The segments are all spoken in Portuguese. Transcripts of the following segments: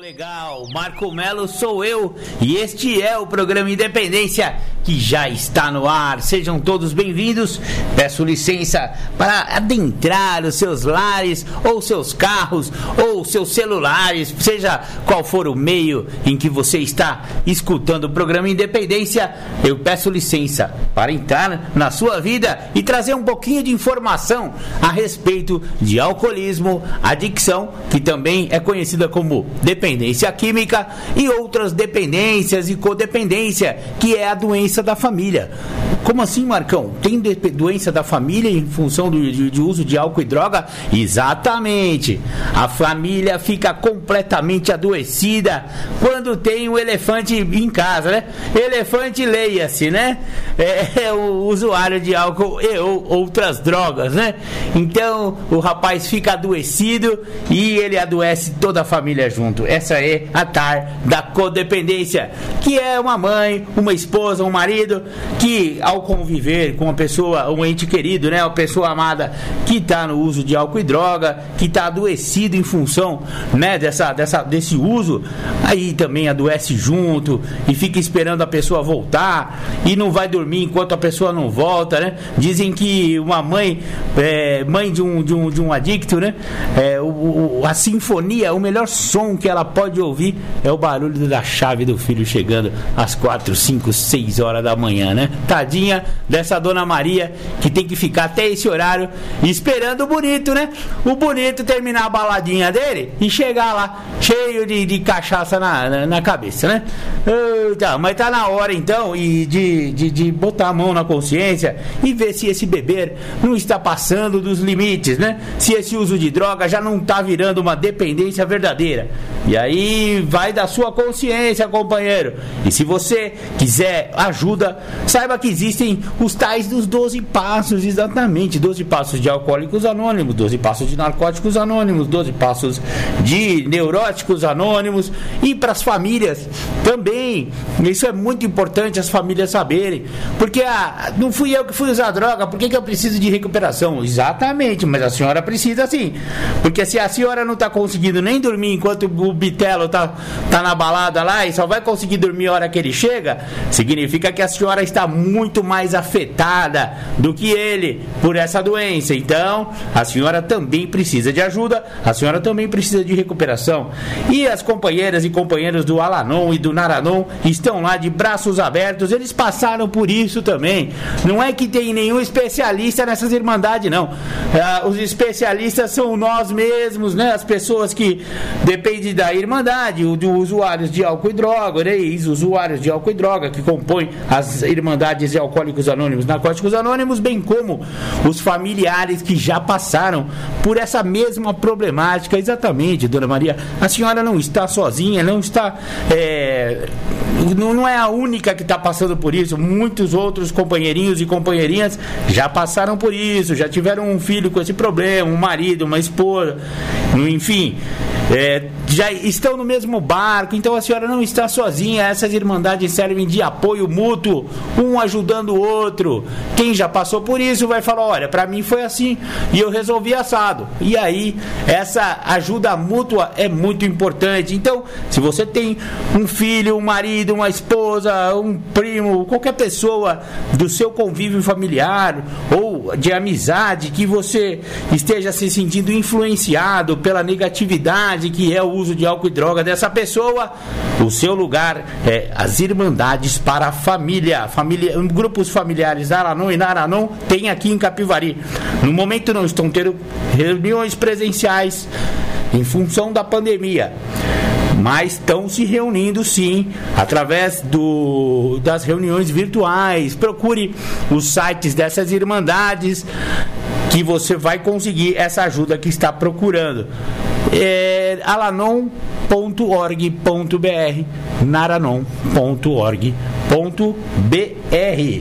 Legal, Marco Melo sou eu e este é o programa Independência que já está no ar. Sejam todos bem-vindos. Peço licença para adentrar os seus lares, ou seus carros, ou seus celulares, seja qual for o meio em que você está escutando o programa Independência. Eu peço licença para entrar na sua vida e trazer um pouquinho de informação a respeito de alcoolismo, adicção, que também é conhecida como dependência química, e outras dependências e codependência, que é a doença da família. Como assim, Marcão? Tem doença da família em função do, de, de, uso de álcool e droga? Exatamente. A família fica completamente adoecida quando tem um elefante em casa, né? Elefante, leia-se, né? É, é, o usuário de álcool e ou outras drogas, né? Então o rapaz fica adoecido e ele adoece toda a família junto. Essa é a tar da codependência, que é uma mãe, uma esposa, um marido que ao conviver com uma pessoa, um ente querido, né, uma pessoa amada que está no uso de álcool e droga, que está adoecido em função, né, dessa, dessa, desse uso, aí também adoece junto e fica esperando a pessoa voltar e não vai dormir enquanto a pessoa não volta, né? Dizem que uma mãe, é, mãe de um, de um, de um adicto, né, é, o, o, a sinfonia, o melhor som que ela pode ouvir é o barulho da chave do filho chegando às quatro, cinco, seis horas da manhã, né? Tadinha dessa dona Maria que tem que ficar até esse horário esperando o bonito, né? O bonito terminar a baladinha dele e chegar lá cheio de, de cachaça na, na, na, cabeça, né? Tá, mas tá na hora então e de, de, de botar a mão na consciência e ver se esse beber não está passando dos limites, né? Se esse uso de droga já não está virando uma dependência verdadeira. E aí vai da sua consciência, companheiro. E se você quiser ajuda, saiba que existem os tais dos 12 passos, exatamente. 12 passos de alcoólicos anônimos, 12 passos de narcóticos anônimos, 12 passos de neuróticos anônimos. E para as famílias também. Isso é muito importante as famílias saberem. Porque ah, não fui eu que fui usar droga, por que, que eu preciso de recuperação? Exatamente, mas a senhora precisa sim. Porque se a senhora não está conseguindo nem dormir enquanto o bitelo tá, tá na balada lá e só vai conseguir dormir a hora que ele chega, significa que a senhora está muito mais afetada do que ele por essa doença. Então, a senhora também precisa de ajuda, a senhora também precisa de recuperação. E as companheiras e companheiros do Alanon e do Naranon estão lá de braços abertos, eles passaram por isso também. Não é que tem nenhum especialista nessas irmandades, não. Ah, os especialistas são nós mesmos, né? As pessoas que dependem da irmandade, dos usuários de álcool e droga, né? ex-usuários de álcool e droga, que compõem as irmandades de Alcoólicos Anônimos, Narcóticos Anônimos, bem como os familiares que já passaram por essa mesma problemática. Exatamente, Dona Maria, a senhora não está sozinha, não está. É, não é a única que está passando por isso. Muitos outros companheirinhos e companheirinhas já passaram por isso, já tiveram um filho com esse problema, um marido, uma esposa, enfim. É, já estão no mesmo barco, então a senhora não está sozinha. Essas irmandades servem de apoio mútuo, um ajudando o outro. Quem já passou por isso vai falar: olha, para mim foi assim e eu resolvi assado. E aí, essa ajuda mútua é muito importante. Então, se você tem um filho, um marido, uma esposa, um primo, qualquer pessoa do seu convívio familiar ou de amizade que você esteja se sentindo influenciado pela negatividade que é o uso de álcool e droga dessa pessoa, o seu lugar é as Irmandades para a Família. família grupos familiares Aranon e Naranon tem aqui em Capivari. No momento não estão tendo reuniões presenciais em função da pandemia mas estão se reunindo sim através do, das reuniões virtuais. Procure os sites dessas irmandades que você vai conseguir essa ajuda que está procurando. É, Alanon naranon.org.br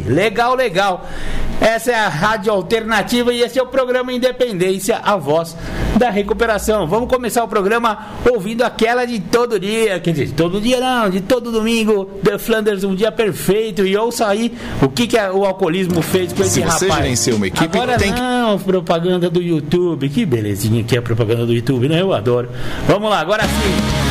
Legal, legal. Essa é a Rádio Alternativa e esse é o programa Independência, a voz da recuperação. Vamos começar o programa ouvindo aquela de todo dia, quer dizer, todo dia não, de todo domingo, The Flanders, um dia perfeito. E ouça aí o que, que o alcoolismo fez com esse Se rapaz. você gerencia uma equipe, Agora tem que- não, propaganda do YouTube. Que belezinha que é a propaganda do YouTube, né? Eu adoro. Vamos lá, agora sim.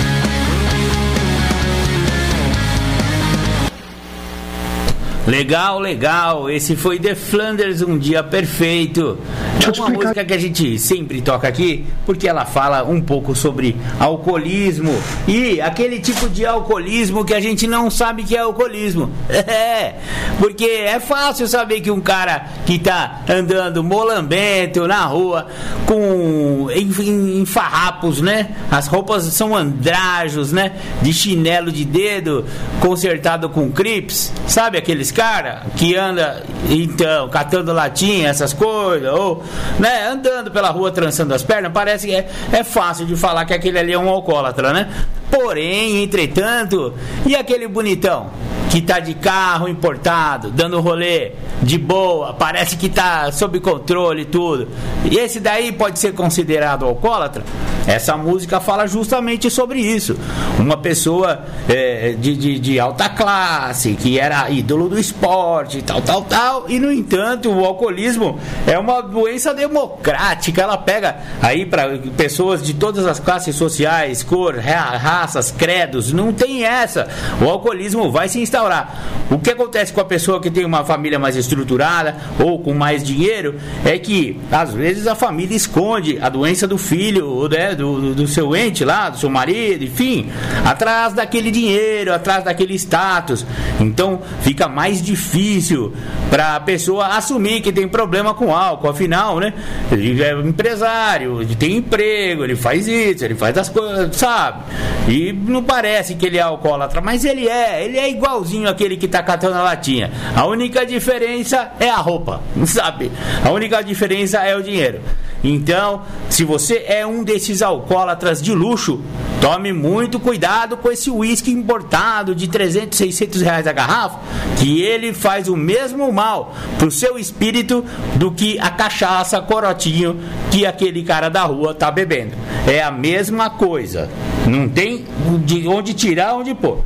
Legal, legal. Esse foi The Flanders, um dia perfeito. É Deixa uma música que a gente sempre toca aqui, porque ela fala um pouco sobre alcoolismo e aquele tipo de alcoolismo que a gente não sabe que é alcoolismo. É, porque é fácil saber que um cara que tá andando molambento na rua com em, em- em farrapos, né? As roupas são andrajos, né? De chinelo de dedo consertado com crips, sabe aqueles cara que anda então catando latinha, essas coisas, ou né, andando pela rua trançando as pernas, parece que é, é fácil de falar que aquele ali é um alcoólatra, né? Porém, entretanto, e aquele bonitão que tá de carro importado, dando rolê de boa, parece que tá sob controle e tudo. E esse daí pode ser considerado alcoólatra? Essa música fala justamente sobre isso. Uma pessoa é, de, de, de alta classe, que era ídolo do esporte, tal, tal, tal. E, no entanto, o alcoolismo é uma doença democrática. Ela pega aí para pessoas de todas as classes sociais, cor, ra- raças, credos. Não tem essa. O alcoolismo vai se instaurar. O que acontece com a pessoa que tem uma família mais estruturada ou com mais dinheiro é que, às vezes, a família esconde a doença do filho, né, do, do- seu ente lá, do seu marido, enfim, atrás daquele dinheiro, atrás daquele status. Então, fica mais difícil para a pessoa assumir que tem problema com álcool. Afinal, né, ele é empresário, ele tem emprego, ele faz isso, ele faz as coisas, sabe? E não parece que ele é alcoólatra, mas ele é, ele é igualzinho aquele que tá catando a latinha. A única diferença é a roupa, sabe? A única diferença é o dinheiro. Então, se você é um desses alcoólatras de luxo, tome muito cuidado com esse uísque importado de 300, 600 reais a garrafa, que ele faz o mesmo mal pro seu espírito do que a cachaça corotinho que aquele cara da rua tá bebendo. É a mesma coisa. Não tem de onde tirar, onde pôr.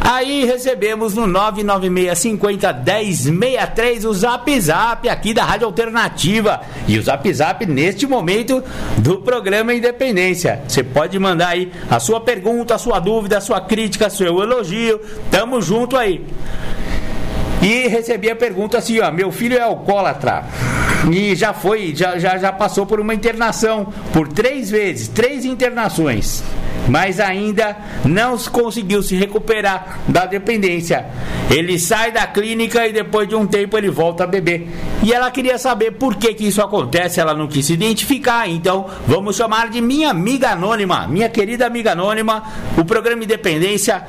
Aí recebemos no 996501063 o Zap Zap aqui da Rádio Alternativa e o Zap Zap neste momento do programa Independência. Você pode mandar aí a sua pergunta, a sua dúvida, a sua crítica, seu elogio. Tamo junto aí. E recebi a pergunta assim, ó, meu filho é alcoólatra e já foi, já, já, já passou por uma internação por três vezes, três internações, mas ainda não se conseguiu se recuperar da dependência. Ele sai da clínica e depois de um tempo ele volta a beber. E ela queria saber por que que isso acontece, ela não quis se identificar, então vamos chamar de minha amiga anônima, minha querida amiga anônima. O programa Independência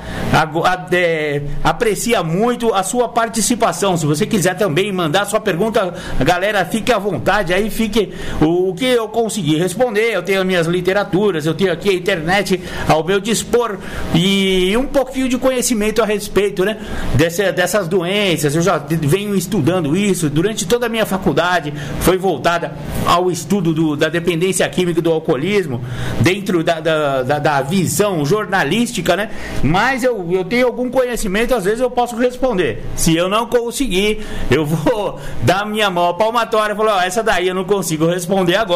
é, aprecia muito a sua participação. Se você quiser também mandar sua pergunta, galera, fique à vontade aí, fique o, o que eu conseguir responder. Eu tenho as minhas literaturas, eu tenho aqui a internet ao meu dispor e um pouquinho de conhecimento a respeito, né? Dessa, dessas doenças. Eu já venho estudando isso durante toda a minha faculdade. Foi voltada ao estudo do- da dependência química do alcoolismo, dentro da, da, da- da visão jornalística, né? Mas eu, eu tenho algum conhecimento, às vezes eu posso responder. Se eu não conseguir, eu vou dar minha mão palmatória e falar: essa daí eu não consigo responder agora,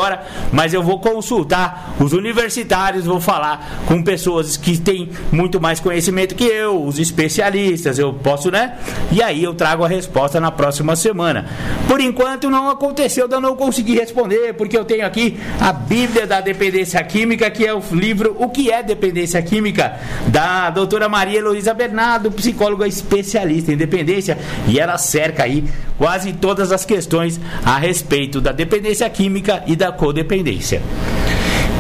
mas eu vou consultar os universitários, vou falar com pessoas que têm muito mais conhecimento que eu, os especialistas, eu posso, né? E aí eu trago a resposta na próxima semana. Por enquanto não aconteceu eu não conseguir responder, porque eu tenho aqui a Bíblia da Dependência Química, que é o livro O que é Dependência Química, da doutora Maria Heloísa Bernardo, psicóloga especialista em dependência, e ela cerca aí quase todas as questões a respeito da dependência química e da codependência.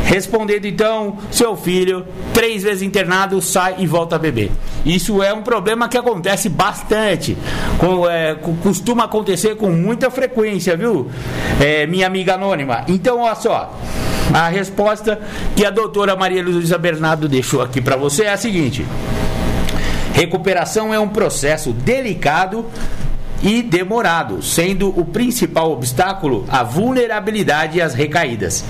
Respondendo então, seu filho, três vezes internado, sai e volta a beber. Isso é um problema que acontece bastante. Com- é, co- costuma acontecer com muita frequência, viu? É, minha amiga anônima. Então, olha só. A resposta que a doutora Maria Luísa Bernardo deixou aqui para você é a seguinte: recuperação é um processo delicado e demorado, sendo o principal obstáculo a vulnerabilidade e as recaídas.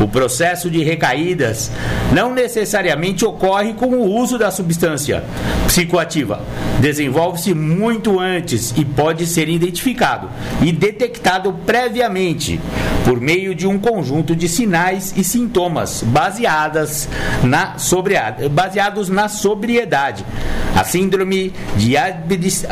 O processo de recaídas não necessariamente ocorre com o uso da substância psicoativa. Desenvolve-se muito antes e pode ser identificado e detectado previamente por meio de um conjunto de sinais e sintomas baseadas na baseados na sobriedade. A síndrome de,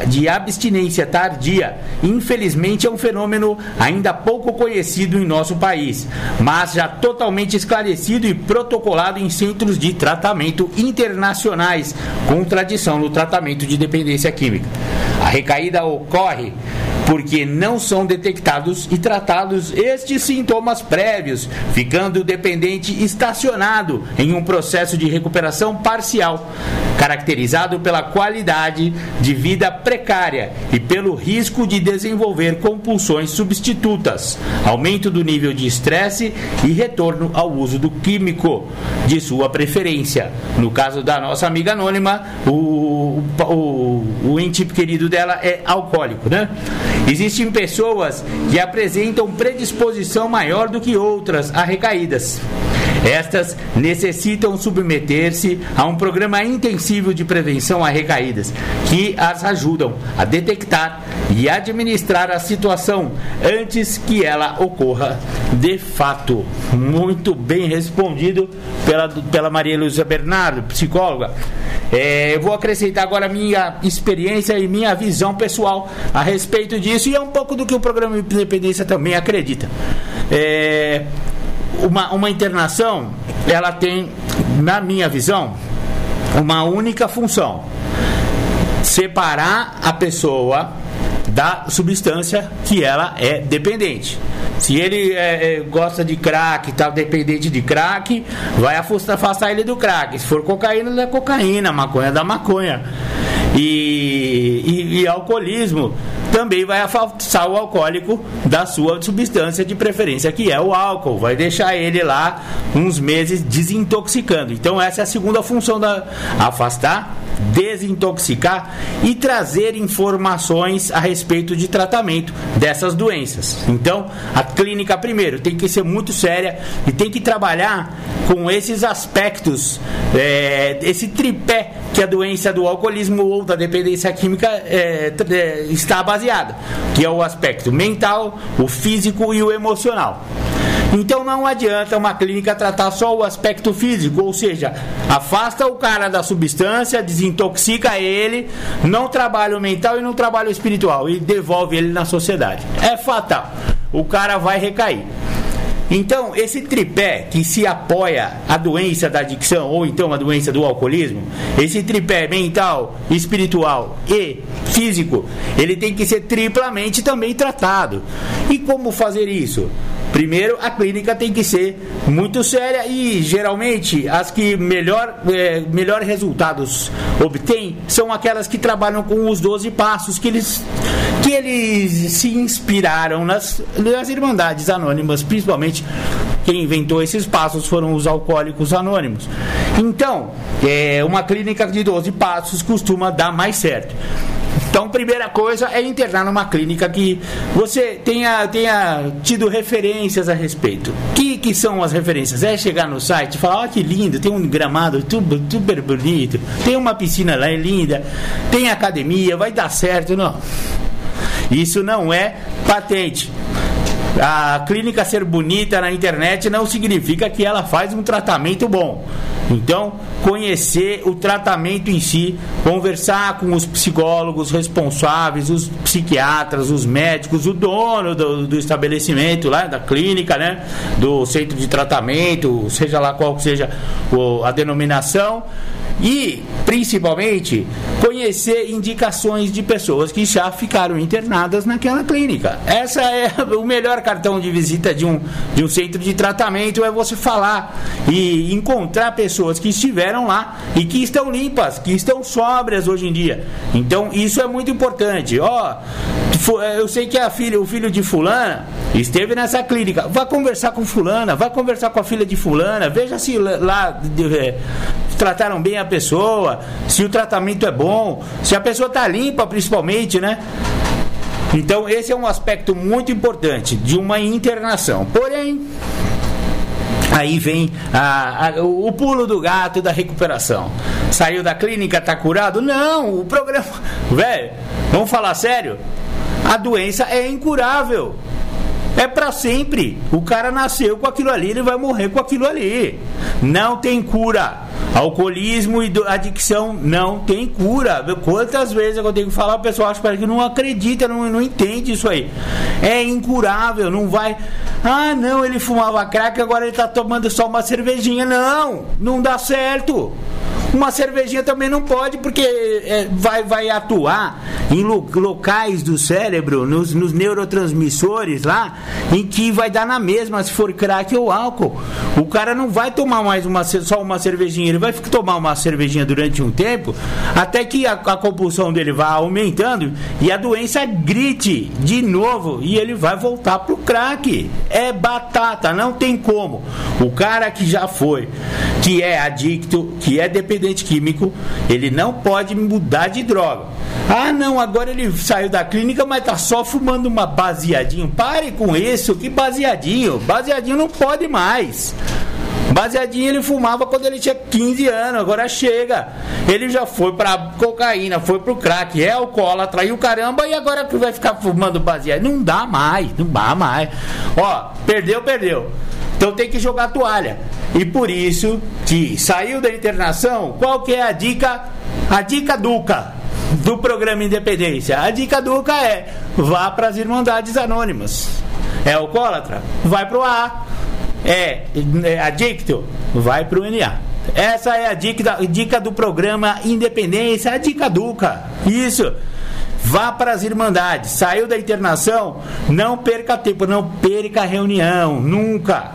de abstinência tardia, infelizmente, é um fenômeno ainda pouco conhecido em nosso país, mas já totalmente esclarecido e protocolado em centros de tratamento internacionais, com tradição no tratamento de dependência química. A recaída ocorre porque não são detectados e tratados estes sintomas prévios, ficando o dependente estacionado em um processo de recuperação parcial, caracterizado pela qualidade de vida precária e pelo risco de desenvolver compulsões substitutas, aumento do nível de estresse e retorno ao uso do químico de sua preferência. No caso da nossa amiga anônima, o, o, o ente querido dela é alcoólico, né? Existem pessoas que apresentam predisposição maior do que outras a recaídas. Estas necessitam submeter-se a um programa intensivo de prevenção a recaídas, que as ajudam a detectar e administrar a situação antes que ela ocorra de fato. Muito bem respondido pela, pela Maria Luísa Bernardo, psicóloga. É, eu vou acrescentar agora minha experiência e minha visão pessoal a respeito disso e é um pouco do que o programa Independência também acredita. É, uma, uma internação, ela tem, na minha visão, uma única função: separar a pessoa da substância que ela é dependente. Se ele é, é, gosta de crack, está dependente de crack, vai afastar, ele do crack. Se for cocaína, da cocaína, maconha da maconha. E, e, e, alcoolismo também vai afastar o alcoólico da sua substância de preferência, que é o álcool. Vai deixar ele lá uns meses desintoxicando. Então, essa é a segunda função da afastar desintoxicar e trazer informações a respeito de tratamento dessas doenças. Então, a clínica, primeiro, tem que ser muito séria e tem que trabalhar com esses aspectos, é, esse tripé que a doença do alcoolismo ou da dependência química é, é, está baseada, que é o aspecto mental, o físico e o emocional. Então não adianta uma clínica tratar só o aspecto físico, ou seja, afasta o cara da substância, desintoxica ele, não trabalha o mental e não trabalha o espiritual e devolve ele na sociedade. É fatal. O cara vai recair. Então, esse tripé que se apoia a doença da adicção ou então a doença do alcoolismo, esse tripé mental, espiritual e físico, ele tem que ser triplamente também tratado. E como fazer isso? Primeiro, a clínica tem que ser muito séria e geralmente as que melhor, é, melhor resultados obtêm são aquelas que trabalham com os 12 passos que eles, que eles se inspiraram nas, nas Irmandades Anônimas, principalmente quem inventou esses passos foram os alcoólicos anônimos. Então, é, uma clínica de 12 passos costuma dar mais certo. Então, primeira coisa é internar numa clínica que você tenha, tenha tido referências a respeito. Que, que são as referências? É chegar no site e falar: oh, que lindo, tem um gramado super bonito, tem uma piscina lá, é linda, tem academia, vai dar certo. Não. Isso não é patente. A clínica ser bonita na internet não significa que ela faz um tratamento bom. Então, conhecer o tratamento em si, conversar com os psicólogos responsáveis, os psiquiatras, os médicos, o dono do, do estabelecimento lá, da clínica, né? Do centro de tratamento, seja lá qual seja a denominação e, principalmente, conhecer indicações de pessoas que já ficaram internadas naquela clínica. Essa é o melhor cartão de visita de um, de um centro de tratamento é você falar e encontrar pessoas que estiveram lá e que estão limpas, que estão sóbrias hoje em dia. Então, isso é muito importante. Ó, eu sei que a filha, o filho de fulana esteve nessa clínica. Vai conversar com fulana, vai conversar com a filha de fulana, veja se lá é, trataram bem a pessoa, se o tratamento é bom, se a pessoa está limpa, principalmente, né? Então, esse é um aspecto muito importante de uma internação. Porém, Aí vem a, a, o pulo do gato da recuperação. Saiu da clínica, tá curado? Não, o programa. Velho, vamos falar sério? A doença é incurável. É para sempre. O cara nasceu com aquilo ali, ele vai morrer com aquilo ali. Não tem cura. Alcoolismo e adicção não tem cura. Quantas vezes eu tenho que falar, o pessoal acha que não acredita, não, não entende isso aí. É incurável, não vai. Ah, não, ele fumava crack, agora ele tá tomando só uma cervejinha. Não, não dá certo. Uma cervejinha também não pode, porque é, vai, vai atuar em lo, locais do cérebro, nos, nos, neurotransmissores lá, em que vai dar na mesma se for crack ou álcool. O cara não vai tomar mais uma, só uma cervejinha, ele vai tomar uma cervejinha durante um tempo, até que a, a compulsão dele vá aumentando e a doença grite de novo e ele vai voltar pro crack. É batata, não tem como. O cara que já foi, que é adicto, que é dependente dependente químico, ele não pode mudar de droga. Ah, não, agora ele saiu da clínica, mas tá só fumando uma baseadinho. Pare com isso, que baseadinho? Baseadinho não pode mais. Baseadinho ele fumava quando ele tinha 15 anos, agora chega. Ele já foi pra cocaína, foi pro crack, é alcoólatra e o caramba, e agora que vai ficar fumando baseado? Não dá mais, não dá mais. Ó, perdeu, perdeu. Então tem que jogar toalha. E por isso que saiu da internação, qual que é a dica? A dica Duca do programa Independência. A dica Duca é: vá para as Irmandades Anônimas. É alcoólatra? Vai pro A. É, é adicto? Vai pro NA. Essa é a dica, dica do programa Independência, a dica Duca. Isso. Vá para as Irmandades. Saiu da internação, não perca tempo, não perca reunião, nunca.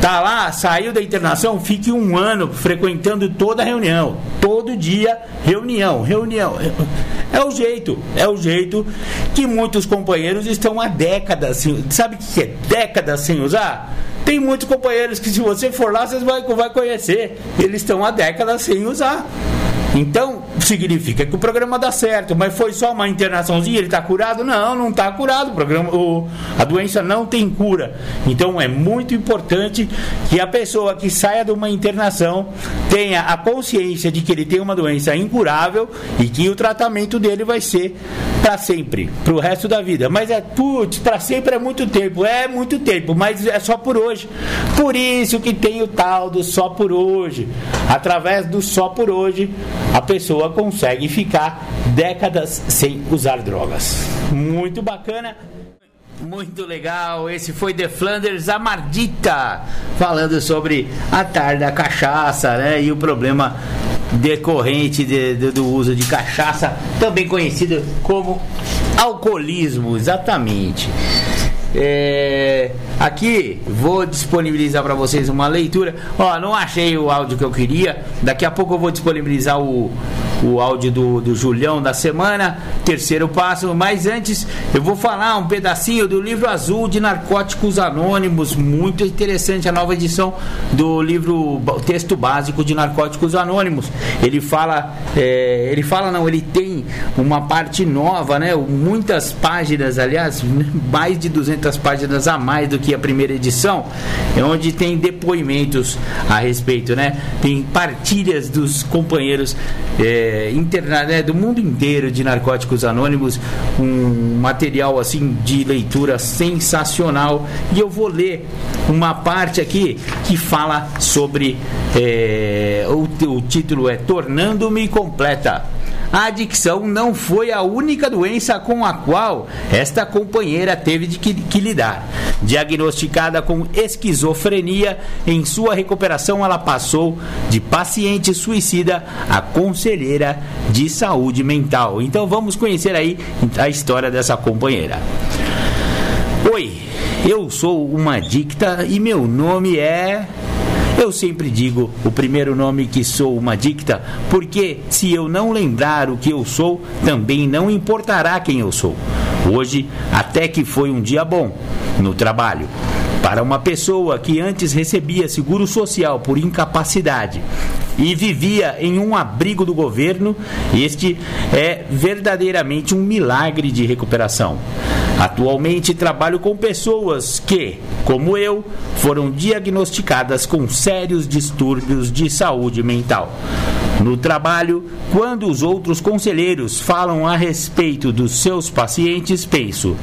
Tá lá, saiu da internação, fique um ano frequentando toda reunião. Todo dia, reunião, reunião. É o jeito, é o jeito que muitos companheiros estão há décadas. Sabe o que é décadas sem usar? Tem muitos companheiros que se você for lá, vocês vão vai conhecer. Eles estão há décadas sem usar. Então, significa que o programa dá certo, mas foi só uma internaçãozinha, ele está curado? Não, não está curado. O programa, o, a doença não tem cura. Então, é muito importante que a pessoa que saia de uma internação tenha a consciência de que ele tem uma doença incurável e que o tratamento dele vai ser para sempre, para o resto da vida. Mas é, putz, para sempre é muito tempo, é muito tempo, mas é só por hoje. Por isso que tem o tal do só por hoje. Através do só por hoje, a pessoa consegue ficar décadas sem usar drogas. Muito bacana. Muito legal, esse foi The Flanders Amardita, falando sobre a tarde da cachaça, né? E o problema decorrente de, de, do uso de cachaça, também conhecido como alcoolismo, exatamente. É, aqui vou disponibilizar para vocês uma leitura. Ó, não achei o áudio que eu queria. Daqui a pouco eu vou disponibilizar o, o áudio do, do Julião da semana, terceiro passo. Mas antes, eu vou falar um pedacinho do livro azul de Narcóticos Anônimos, muito interessante a nova edição do livro texto básico de Narcóticos Anônimos. Ele fala, é, ele fala não, ele tem uma parte nova, né? Muitas páginas, aliás, mais de 200 páginas a mais do que a primeira edição, é onde tem depoimentos a respeito, né? Tem partilhas dos companheiros é, interna, né, do mundo inteiro de Narcóticos Anônimos, um material assim de leitura sensacional. E eu vou ler uma parte aqui que fala sobre é, o, o título é Tornando-me completa a adicção não foi a única doença com a qual esta companheira teve de que, que lidar. Diagnosticada com esquizofrenia, em sua recuperação ela passou de paciente suicida a conselheira de saúde mental. Então vamos conhecer aí a história dessa companheira. Oi, eu sou uma adicta e meu nome é eu sempre digo o primeiro nome que sou uma dicta, porque se eu não lembrar o que eu sou, também não importará quem eu sou. Hoje, até que foi um dia bom no trabalho. Para uma pessoa que antes recebia seguro social por incapacidade e vivia em um abrigo do governo, este é verdadeiramente um milagre de recuperação. Atualmente trabalho com pessoas que, como eu, foram diagnosticadas com sérios distúrbios de saúde mental. No trabalho, quando os outros conselheiros falam a respeito dos seus pacientes, penso: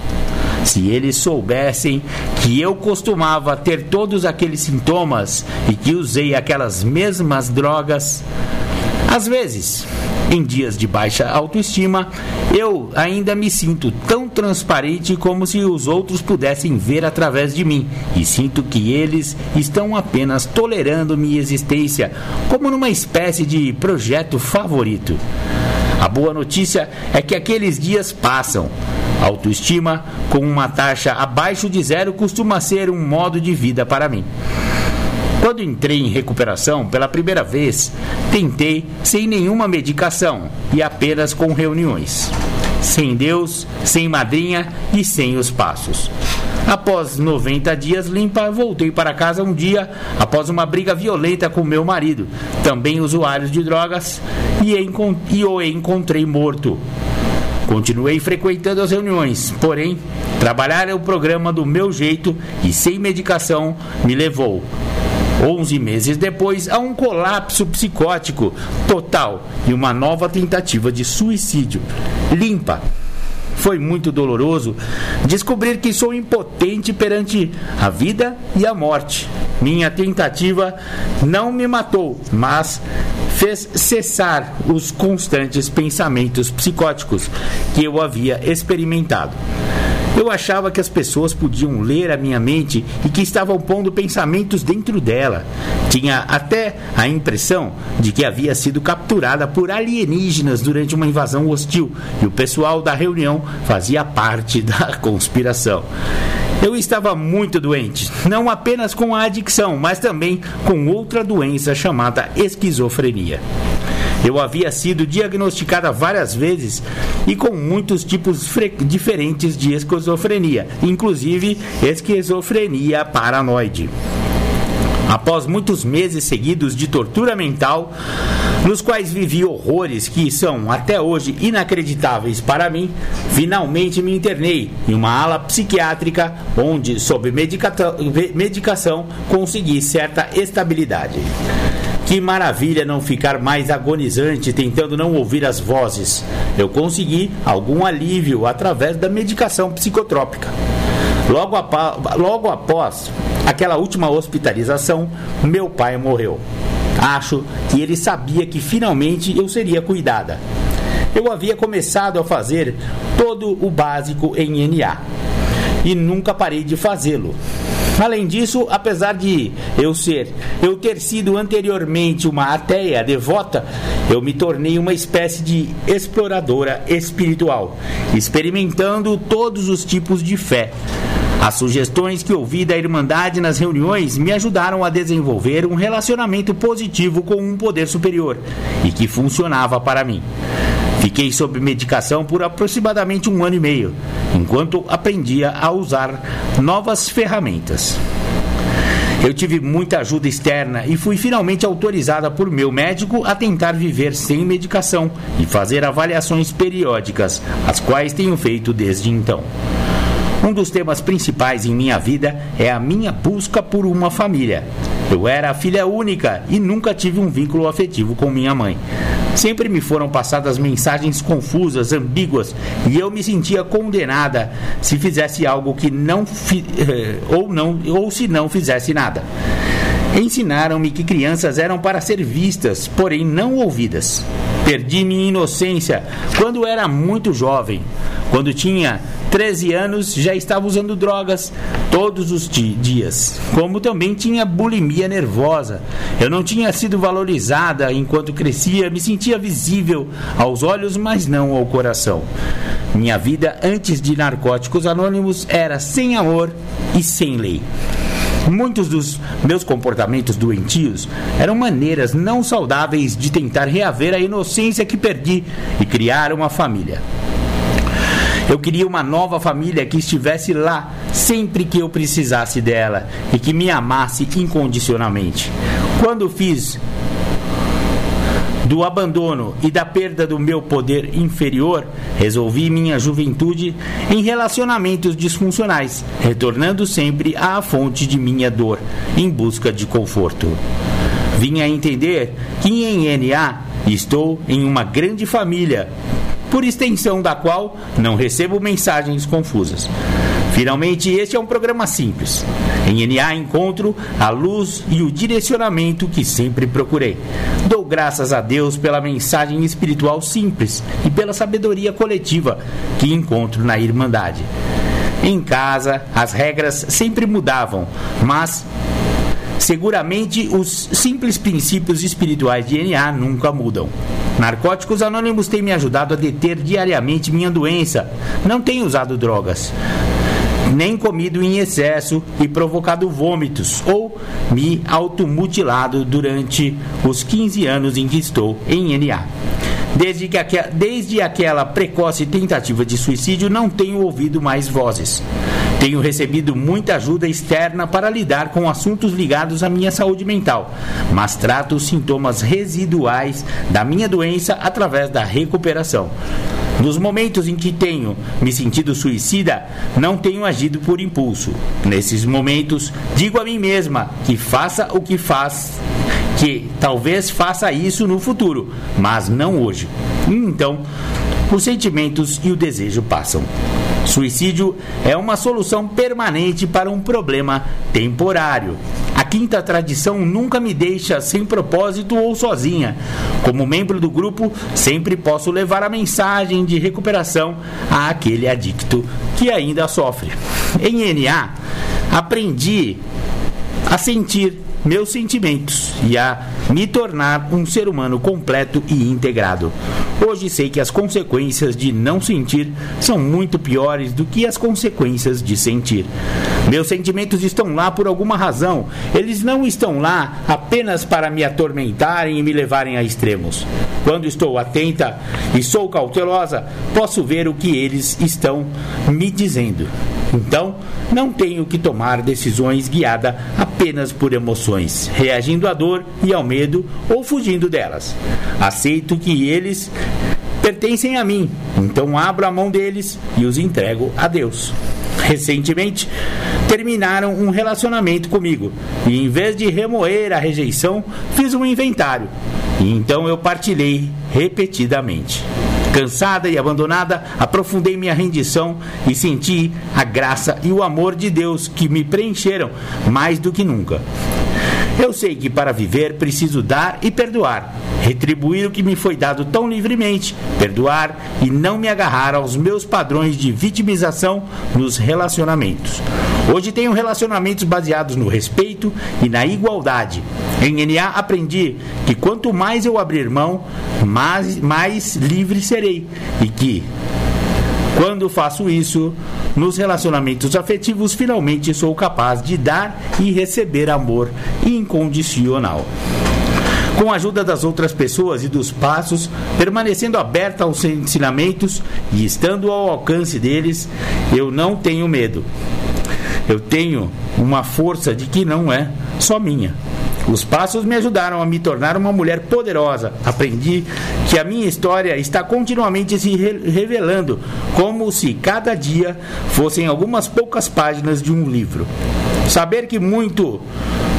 se eles soubessem que eu costumava ter todos aqueles sintomas e que usei aquelas mesmas drogas, às vezes, em dias de baixa autoestima, eu ainda me sinto tão transparente como se os outros pudessem ver através de mim e sinto que eles estão apenas tolerando minha existência como numa espécie de projeto favorito. A boa notícia é que aqueles dias passam. Autoestima com uma taxa abaixo de zero costuma ser um modo de vida para mim. Quando entrei em recuperação pela primeira vez, tentei sem nenhuma medicação e apenas com reuniões. Sem Deus, sem madrinha e sem os passos. Após 90 dias limpa, voltei para casa um dia após uma briga violenta com meu marido, também usuário de drogas, e, o encontrei morto. Continuei frequentando as reuniões, porém, trabalhar o programa do meu jeito e sem medicação me levou 11 meses depois, a um colapso psicótico total e uma nova tentativa de suicídio. Limpa. Foi muito doloroso descobrir que sou impotente perante a vida e a morte. Minha tentativa não me matou, mas fez cessar os constantes pensamentos psicóticos que eu havia experimentado. Eu achava que as pessoas podiam ler a minha mente e que estavam pondo pensamentos dentro dela. Tinha até a impressão de que havia sido capturada por alienígenas durante uma invasão hostil e o pessoal da reunião fazia parte da conspiração. Eu estava muito doente, não apenas com a adicção, mas também com outra doença chamada esquizofrenia. Eu havia sido diagnosticada várias vezes e com muitos tipos diferentes de esquizofrenia, inclusive esquizofrenia paranoide. Após muitos meses seguidos de tortura mental, nos quais vivi horrores que são até hoje inacreditáveis para mim, finalmente me internei em uma ala psiquiátrica onde, sob medicação, consegui certa estabilidade. Que maravilha não ficar mais agonizante tentando não ouvir as vozes. Eu consegui algum alívio através da medicação psicotrópica. Logo, logo após aquela última hospitalização, meu pai morreu. Acho que ele sabia que finalmente eu seria cuidada. Eu havia começado a fazer todo o básico em NA e nunca parei de fazê-lo. Além disso, apesar de eu ser, eu ter sido anteriormente uma ateia devota, eu me tornei uma espécie de exploradora espiritual, experimentando todos os tipos de fé. As sugestões que ouvi da Irmandade nas reuniões me ajudaram a desenvolver um relacionamento positivo com um poder superior e que funcionava para mim. Fiquei sob medicação por aproximadamente um ano e meio, enquanto aprendia a usar novas ferramentas. Eu tive muita ajuda externa e fui finalmente autorizada por meu médico a tentar viver sem medicação e fazer avaliações periódicas, as quais tenho feito desde então. Um dos temas principais em minha vida é a minha busca por uma família. Eu era a filha única e nunca tive um vínculo afetivo com minha mãe. Sempre me foram passadas mensagens confusas, ambíguas, e eu me sentia condenada se fizesse algo que não fi, eh, ou não ou se não fizesse nada. Ensinaram-me que crianças eram para ser vistas, porém não ouvidas. Perdi minha inocência quando era muito jovem. Quando tinha 13 anos, já estava usando drogas todos os dias. Como também tinha bulimia nervosa. Eu não tinha sido valorizada enquanto crescia, me sentia visível aos olhos, mas não ao coração. Minha vida antes de Narcóticos Anônimos era sem amor e sem lei. Muitos dos meus comportamentos doentios eram maneiras não saudáveis de tentar reaver a inocência que perdi e criar uma família. Eu queria uma nova família que estivesse lá sempre que eu precisasse dela e que me amasse incondicionalmente. Quando fiz do abandono e da perda do meu poder inferior, resolvi minha juventude em relacionamentos disfuncionais, retornando sempre à fonte de minha dor, em busca de conforto. Vim a entender que em NA estou em uma grande família, por extensão da qual não recebo mensagens confusas. Finalmente, este é um programa simples. Em NA encontro a luz e o direcionamento que sempre procurei. Dou graças a Deus pela mensagem espiritual simples e pela sabedoria coletiva que encontro na Irmandade. Em casa, as regras sempre mudavam, mas Seguramente, os simples princípios espirituais de NA nunca mudam. Narcóticos Anônimos tem me ajudado a deter diariamente minha doença. Não tenho usado drogas nem comido em excesso e provocado vômitos ou me automutilado durante os 15 anos em que estou em NA. Desde, que aqua, desde aquela precoce tentativa de suicídio, não tenho ouvido mais vozes. Tenho recebido muita ajuda externa para lidar com assuntos ligados à minha saúde mental, mas trato os sintomas residuais da minha doença através da recuperação. Nos momentos em que tenho me sentido suicida, não tenho agido por impulso. Nesses momentos, digo a mim mesma que faça o que faz, que talvez faça isso no futuro, mas não hoje. Então, os sentimentos e o desejo passam. Suicídio é uma solução permanente para um problema temporário. A quinta tradição nunca me deixa sem propósito ou sozinha. Como membro do grupo, sempre posso levar a mensagem de recuperação àquele adicto que ainda sofre. Em NA, aprendi a sentir meus sentimentos e a me tornar um ser humano completo e integrado. Hoje sei que as consequências de não sentir são muito piores do que as consequências de sentir. Meus sentimentos estão lá por alguma razão. Eles não estão lá apenas para me atormentarem e me levarem a extremos. Quando estou atenta e sou cautelosa, posso ver o que eles estão me dizendo. Então, não tenho que tomar decisões guiada apenas por emoções, reagindo à dor e ao medo ou fugindo delas. Aceito que eles pertencem a mim, então abro a mão deles e os entrego a Deus. Recentemente, terminaram um relacionamento comigo e, em vez de remoer a rejeição, fiz um inventário. E então eu partilhei repetidamente. Cansada e abandonada, aprofundei minha rendição e senti a graça e o amor de Deus que me preencheram mais do que nunca. Eu sei que para viver preciso dar e perdoar, retribuir o que me foi dado tão livremente, perdoar e não me agarrar aos meus padrões de vitimização nos relacionamentos. Hoje tenho relacionamentos baseados no respeito e na igualdade. Em NA aprendi que quanto mais eu abrir mão, mais, mais livre serei e que quando faço isso, nos relacionamentos afetivos, finalmente sou capaz de dar e receber amor incondicional. Com a ajuda das outras pessoas e dos passos, permanecendo aberta aos ensinamentos e estando ao alcance deles, eu não tenho medo. Eu tenho uma força de que não é só minha. Os passos me ajudaram a me tornar uma mulher poderosa. Aprendi que a minha história está continuamente se re revelando, como se cada dia fossem algumas poucas páginas de um livro. Saber que muito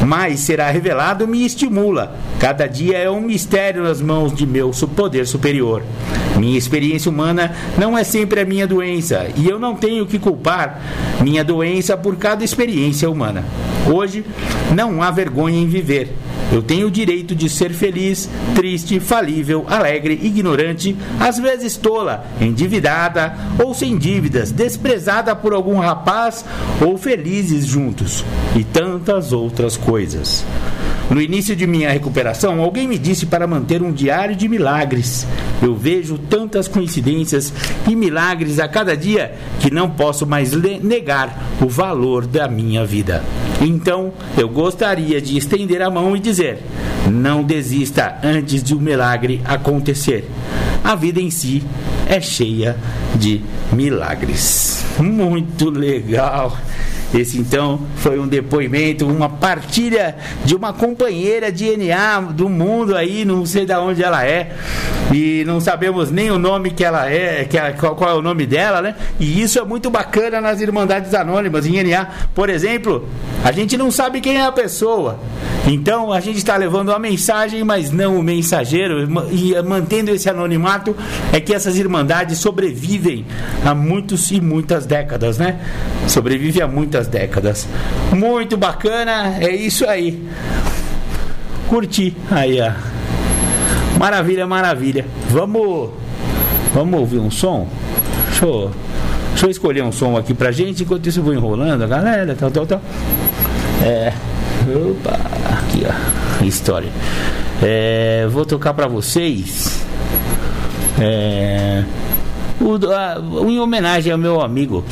mais será revelado me estimula. Cada dia é um mistério nas mãos de meu poder superior. Minha experiência humana não é sempre a minha doença e eu não tenho que culpar minha doença por cada experiência humana. Hoje não há vergonha em viver. Eu tenho o direito de ser feliz, triste, falível, alegre, ignorante, às vezes tola, endividada ou sem dívidas, desprezada por algum rapaz ou felizes juntos, e tantas outras coisas. No início de minha recuperação, alguém me disse para manter um diário de milagres. Eu vejo tantas coincidências e milagres a cada dia que não posso mais negar o valor da minha vida. Então, eu gostaria de estender a mão e dizer: não desista antes de um milagre acontecer. a vida em si é cheia de milagres. Muito legal. Esse então foi um depoimento, uma partilha de uma companheira de NA do mundo aí, não sei de onde ela é, e não sabemos nem o nome que ela é, que qual, qual, é o nome dela, né? E isso é muito bacana nas Irmandades Anônimas, em NA. Por exemplo, a gente não sabe quem é a pessoa. Então a gente está levando a mensagem, mas não o mensageiro, e mantendo esse anonimato, é que essas irmandades sobrevivem há muitos e muitas décadas, né? Sobrevive há muitas décadas. Muito bacana, é isso aí. Curti aí, ó. Maravilha, maravilha. Vamos, vamos ouvir um som? Deixa eu, deixa eu escolher um som aqui pra gente, enquanto isso eu vou enrolando a galera, tal, tal, tal. É. Opa, aqui ó, história. É, vou tocar para vocês. É, o, a, em homenagem ao meu amigo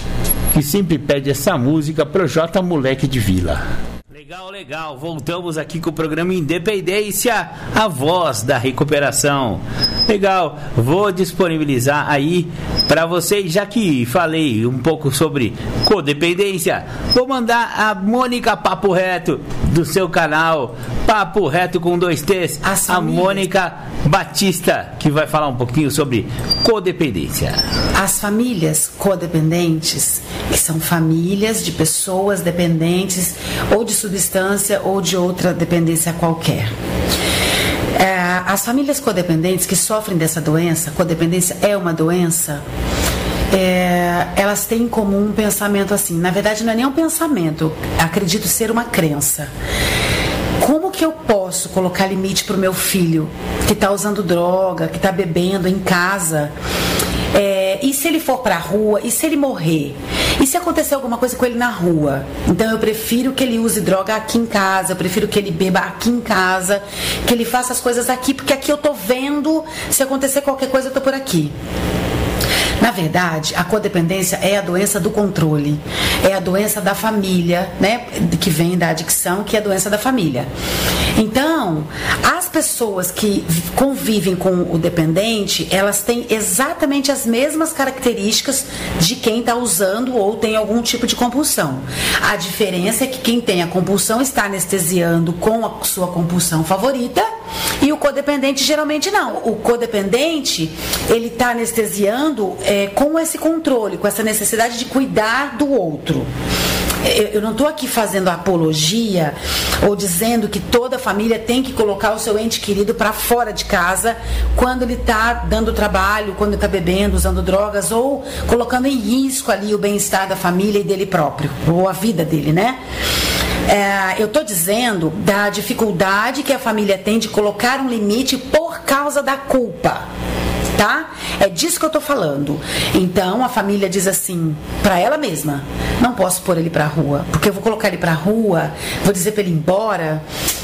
que sempre pede essa música pro J Moleque de Vila. Legal, legal. Voltamos aqui com o programa Independência, a voz da recuperação. Legal. Vou disponibilizar aí para vocês, já que falei um pouco sobre codependência. Vou mandar a Mônica Papo Reto do seu canal Papo Reto com dois T's, a Mônica Batista, que vai falar um pouquinho sobre codependência. As famílias codependentes, que são famílias de pessoas dependentes ou de substância ou de outra dependência qualquer. É, as famílias codependentes que sofrem dessa doença, codependência é uma doença, é, elas têm em comum um pensamento assim. Na verdade, não é nem um pensamento, acredito ser uma crença. Como que eu posso colocar limite para o meu filho que está usando droga, que está bebendo em casa? É, e se ele for para a rua? E se ele morrer? E se acontecer alguma coisa com ele na rua? Então eu prefiro que ele use droga aqui em casa, eu prefiro que ele beba aqui em casa, que ele faça as coisas aqui, porque aqui eu tô vendo, se acontecer qualquer coisa eu tô por aqui. Na verdade, a codependência é a doença do controle, é a doença da família, né? Que vem da adicção, que é a doença da família. Então, as pessoas que convivem com o dependente, elas têm exatamente as mesmas características de quem está usando ou tem algum tipo de compulsão. A diferença é que quem tem a compulsão está anestesiando com a sua compulsão favorita e o codependente geralmente não. O codependente, ele está anestesiando é, com esse controle, com essa necessidade de cuidar do outro. Eu não estou aqui fazendo apologia ou dizendo que toda família tem que colocar o seu ente querido para fora de casa quando ele está dando trabalho, quando está bebendo, usando drogas ou colocando em risco ali o bem-estar da família e dele próprio, ou a vida dele, né? É, eu estou dizendo da dificuldade que a família tem de colocar um limite por causa da culpa. Tá? É disso que eu tô falando. Então a família diz assim para ela mesma: não posso pôr ele pra rua, porque eu vou colocar ele pra rua, vou dizer para ele ir embora.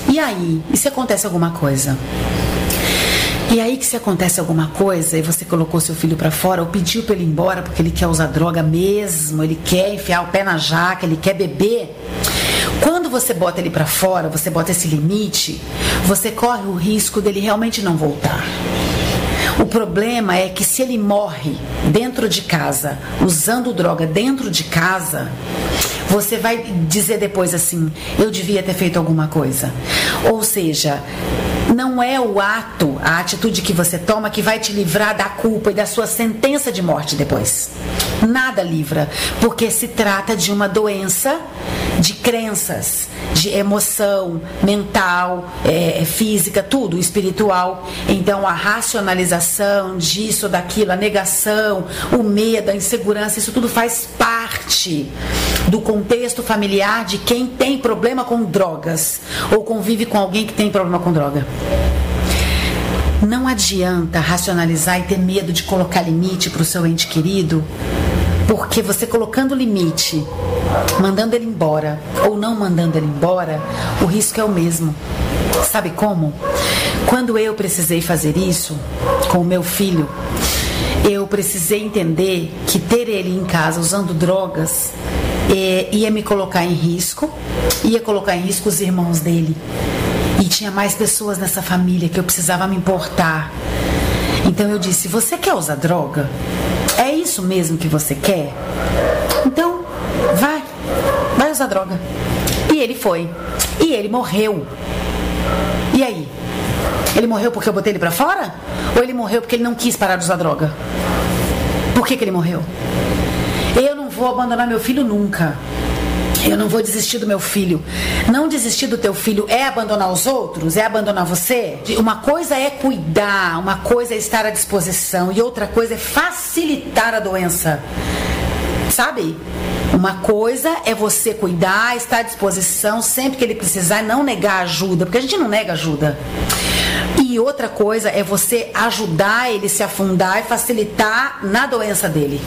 E aí? E se acontece alguma coisa? E aí que se acontece alguma coisa e você colocou seu filho para fora ou pediu para ele ir embora porque ele quer usar droga mesmo, ele quer enfiar o pé na jaca, ele quer beber. Quando você bota ele para fora, você bota esse limite, você corre o risco dele realmente não voltar. O problema é que se ele morre dentro de casa, usando droga dentro de casa, você vai dizer depois assim: eu devia ter feito alguma coisa. Ou seja, não é o ato, a atitude que você toma que vai te livrar da culpa e da sua sentença de morte depois. Nada livra, porque se trata de uma doença de crenças, de emoção mental, é, é, física, tudo, espiritual. Então a racionalização disso, daquilo, a negação, o medo, a insegurança, isso tudo faz parte do contexto familiar de quem tem problema com drogas ou convive com alguém que tem problema com droga. Não adianta racionalizar e ter medo de colocar limite para o seu ente querido, porque você colocando limite, mandando ele embora ou não mandando ele embora, o risco é o mesmo. Sabe como? Quando eu precisei fazer isso com o meu filho, eu precisei entender que ter ele em casa usando drogas é, ia me colocar em risco, ia colocar em risco os irmãos dele. E tinha mais pessoas nessa família que eu precisava me importar. Então eu disse: Você quer usar droga? É isso mesmo que você quer? Então, vai, vai usar droga. E ele foi. E ele morreu. E aí? Ele morreu porque eu botei ele para fora? Ou ele morreu porque ele não quis parar de usar droga? Por que, que ele morreu? Eu não vou abandonar meu filho nunca. Eu não vou desistir do meu filho. Não desistir do teu filho é abandonar os outros? É abandonar você? Uma coisa é cuidar, uma coisa é estar à disposição e outra coisa é facilitar a doença. Sabe? Uma coisa é você cuidar, estar à disposição sempre que ele precisar, não negar ajuda, porque a gente não nega ajuda. E outra coisa é você ajudar ele se afundar e facilitar na doença dele.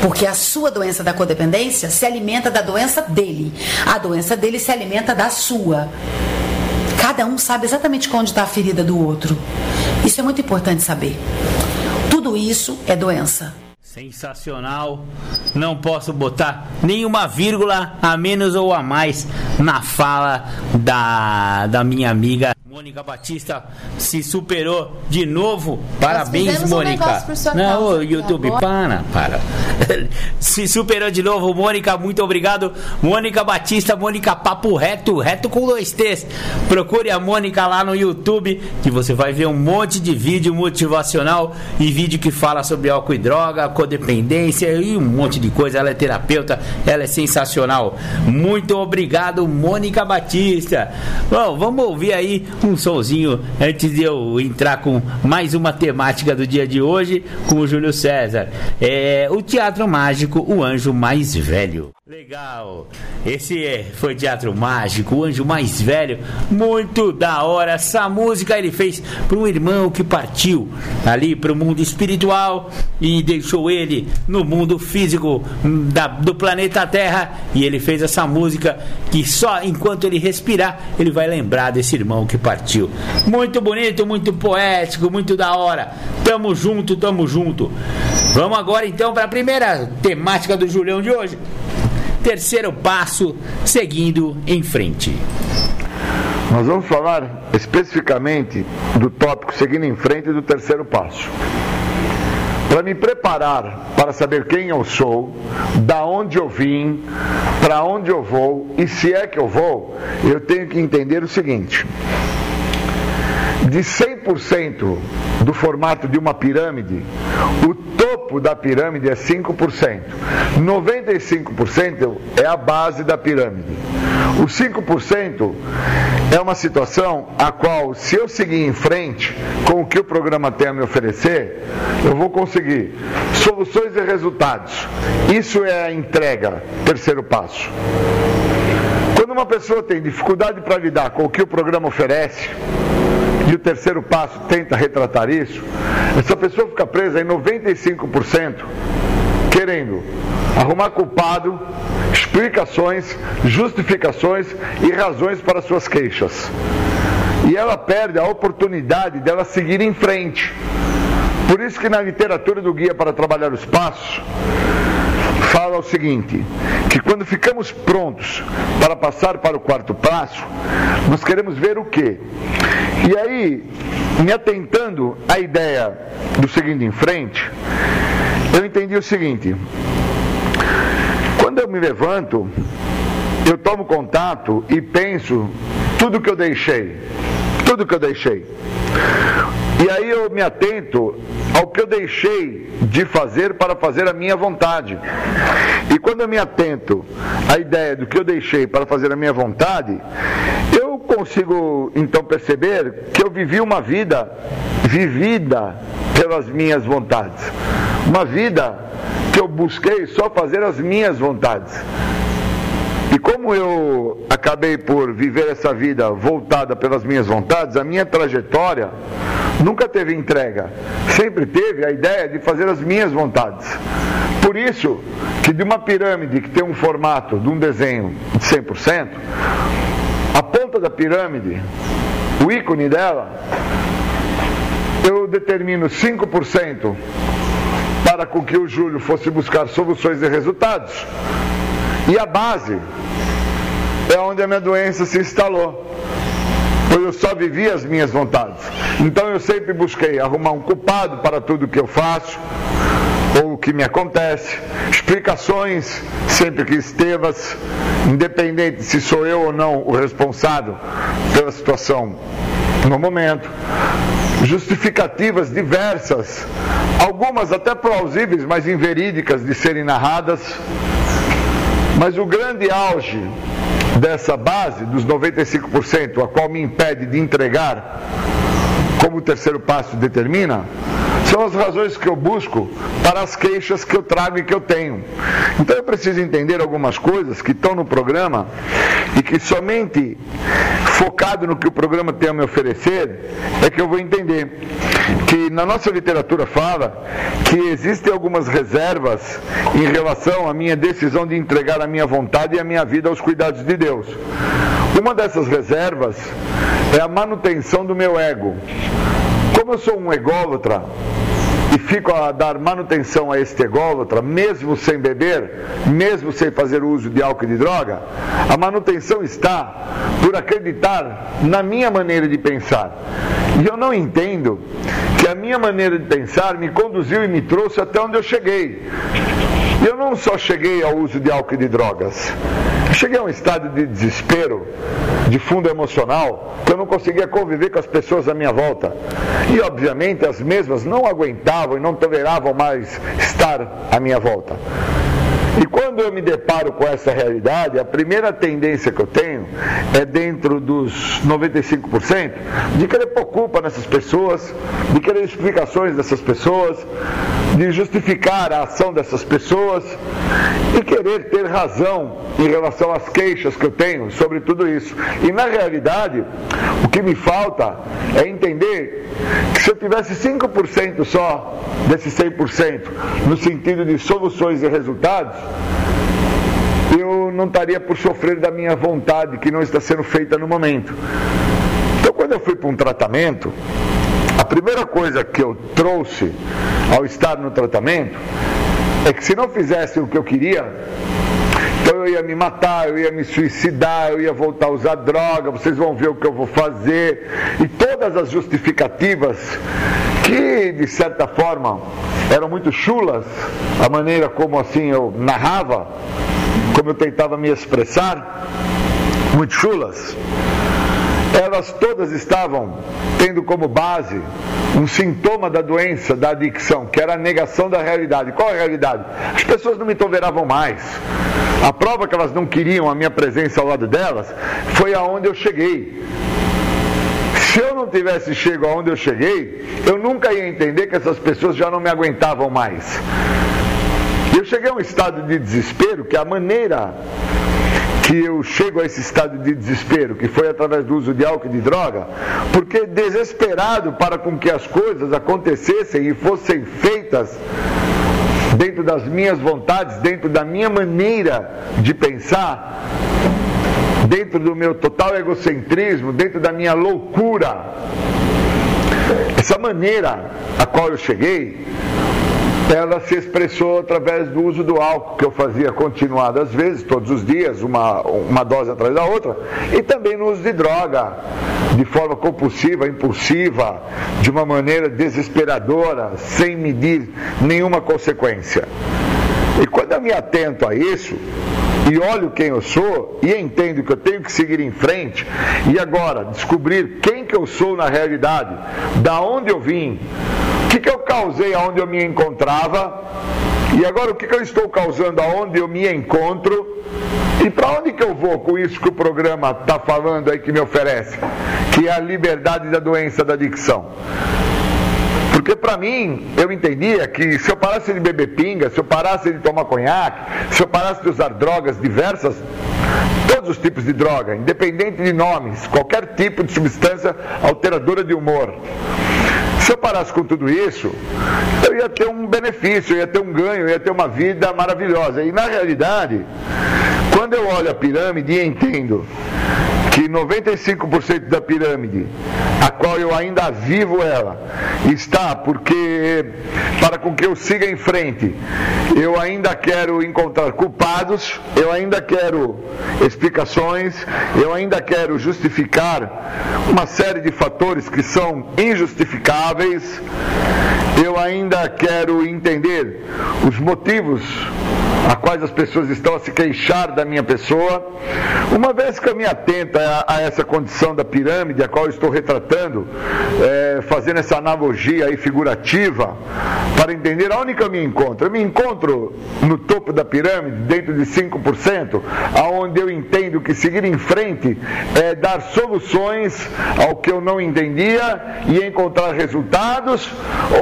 Porque a sua doença da codependência se alimenta da doença dele. A doença dele se alimenta da sua. Cada um sabe exatamente onde está a ferida do outro. Isso é muito importante saber. Tudo isso é doença. Sensacional. Não posso botar nenhuma vírgula a menos ou a mais na fala da, da minha amiga Mônica Batista se superou de novo. Parabéns, Mônica. Um Não, o YouTube, para, para. se superou de novo, Mônica. Muito obrigado. Mônica Batista, Mônica Papo Reto, reto com dois T's. Procure a Mônica lá no YouTube, que você vai ver um monte de vídeo motivacional e vídeo que fala sobre álcool e droga, codependência e um monte de coisa. Ela é terapeuta, ela é sensacional. Muito obrigado, Mônica Batista. Bom, vamos ouvir aí um solzinho antes de eu entrar com mais uma temática do dia de hoje com o Júlio César. É o Teatro Mágico, o Anjo Mais Velho. Legal. Esse é, foi Teatro Mágico, o Anjo Mais Velho. Muito da hora. Essa música ele fez para um irmão que partiu ali para o mundo espiritual e deixou ele no mundo físico da, do planeta Terra. E ele fez essa música que só enquanto ele respirar, ele vai lembrar desse irmão que partiu. Muito bonito, muito poético, muito da hora. Tamo junto, tamo junto. Vamos agora então para a primeira temática do Julião de hoje terceiro passo seguindo em frente. Nós vamos falar especificamente do tópico seguindo em frente do terceiro passo. Para me preparar para saber quem eu sou, da onde eu vim, para onde eu vou e se é que eu vou, eu tenho que entender o seguinte: de 100% do formato de uma pirâmide, o topo da pirâmide é 5%. 95% é a base da pirâmide. Os 5% é uma situação a qual, se eu seguir em frente com o que o programa tem a me oferecer, eu vou conseguir soluções e resultados. Isso é a entrega, terceiro passo. Quando uma pessoa tem dificuldade para lidar com o que o programa oferece, e o terceiro passo tenta retratar isso, essa pessoa fica presa em 95%, querendo arrumar culpado, explicações, justificações e razões para suas queixas. E ela perde a oportunidade dela seguir em frente. Por isso que na literatura do Guia para Trabalhar os Passos, fala o seguinte: que quando ficamos prontos para passar para o quarto passo, nós queremos ver o quê? E aí, me atentando à ideia do seguinte em frente, eu entendi o seguinte: quando eu me levanto, eu tomo contato e penso tudo que eu deixei, tudo que eu deixei. E aí eu me atento ao que eu deixei de fazer para fazer a minha vontade. E quando eu me atento à ideia do que eu deixei para fazer a minha vontade, eu consigo então perceber que eu vivi uma vida vivida pelas minhas vontades. Uma vida que eu busquei só fazer as minhas vontades. Como eu acabei por viver essa vida voltada pelas minhas vontades, a minha trajetória nunca teve entrega, sempre teve a ideia de fazer as minhas vontades. Por isso que de uma pirâmide que tem um formato de um desenho de 100%, a ponta da pirâmide, o ícone dela, eu determino 5% para com que o Júlio fosse buscar soluções e resultados. E a base é onde a minha doença se instalou. pois eu só vivi as minhas vontades. Então eu sempre busquei arrumar um culpado para tudo que eu faço ou o que me acontece, explicações sempre que estevas, independente se sou eu ou não o responsável pela situação no momento, justificativas diversas, algumas até plausíveis, mas inverídicas de serem narradas. Mas o grande auge dessa base, dos 95%, a qual me impede de entregar, como o terceiro passo determina, são as razões que eu busco para as queixas que eu trago e que eu tenho. Então eu preciso entender algumas coisas que estão no programa e que somente focado no que o programa tem a me oferecer é que eu vou entender que na nossa literatura fala que existem algumas reservas em relação à minha decisão de entregar a minha vontade e a minha vida aos cuidados de Deus. Uma dessas reservas é a manutenção do meu ego. Como eu sou um ególatra e fico a dar manutenção a este ególatra, mesmo sem beber, mesmo sem fazer uso de álcool e de droga, a manutenção está por acreditar na minha maneira de pensar. E eu não entendo que a minha maneira de pensar me conduziu e me trouxe até onde eu cheguei. Eu não só cheguei ao uso de álcool e de drogas, cheguei a um estado de desespero, de fundo emocional, que eu não conseguia conviver com as pessoas à minha volta. E obviamente as mesmas não aguentavam e não toleravam mais estar à minha volta. E quando eu me deparo com essa realidade, a primeira tendência que eu tenho é dentro dos 95% de querer pôr culpa nessas pessoas, de querer explicações dessas pessoas, de justificar a ação dessas pessoas e querer ter razão em relação às queixas que eu tenho sobre tudo isso. E na realidade, o que me falta é entender que se eu tivesse 5% só desse 100%, no sentido de soluções e resultados, eu não estaria por sofrer da minha vontade que não está sendo feita no momento. Então, quando eu fui para um tratamento, a primeira coisa que eu trouxe ao estar no tratamento é que se não fizesse o que eu queria, então eu ia me matar, eu ia me suicidar, eu ia voltar a usar droga, vocês vão ver o que eu vou fazer. E todas as justificativas que, de certa forma, eram muito chulas, a maneira como assim eu narrava, como eu tentava me expressar, muito chulas elas todas estavam tendo como base um sintoma da doença, da adicção, que era a negação da realidade. Qual a realidade? As pessoas não me toleravam mais. A prova que elas não queriam a minha presença ao lado delas foi aonde eu cheguei. Se eu não tivesse chego aonde eu cheguei, eu nunca ia entender que essas pessoas já não me aguentavam mais. Eu cheguei a um estado de desespero que a maneira que eu chego a esse estado de desespero, que foi através do uso de álcool e de droga, porque desesperado para com que as coisas acontecessem e fossem feitas dentro das minhas vontades, dentro da minha maneira de pensar, dentro do meu total egocentrismo, dentro da minha loucura. Essa maneira a qual eu cheguei ela se expressou através do uso do álcool, que eu fazia continuadas vezes, todos os dias, uma, uma dose atrás da outra, e também no uso de droga, de forma compulsiva, impulsiva, de uma maneira desesperadora, sem medir nenhuma consequência. E quando eu me atento a isso, e olho quem eu sou e entendo que eu tenho que seguir em frente e agora descobrir quem que eu sou na realidade, da onde eu vim, o que, que eu causei aonde eu me encontrava e agora o que, que eu estou causando aonde eu me encontro e para onde que eu vou com isso que o programa está falando aí que me oferece, que é a liberdade da doença da adicção. Porque para mim, eu entendia que se eu parasse de beber pinga, se eu parasse de tomar conhaque, se eu parasse de usar drogas diversas, todos os tipos de droga, independente de nomes, qualquer tipo de substância alteradora de humor, se eu parasse com tudo isso, eu ia ter um benefício, eu ia ter um ganho, eu ia ter uma vida maravilhosa. E na realidade, quando eu olho a pirâmide e entendo que 95% da pirâmide, a qual eu ainda vivo ela, está porque para com que eu siga em frente, eu ainda quero encontrar culpados, eu ainda quero explicações, eu ainda quero justificar uma série de fatores que são injustificáveis, eu ainda quero entender os motivos a quais as pessoas estão a se queixar da minha pessoa. Uma vez que eu me atento a, essa condição da pirâmide, a qual estou retratando, é, fazendo essa analogia aí figurativa, para entender aonde que eu me encontro. Eu me encontro no topo da pirâmide, dentro de 5%, aonde eu entendo que seguir em frente é dar soluções ao que eu não entendia e encontrar resultados,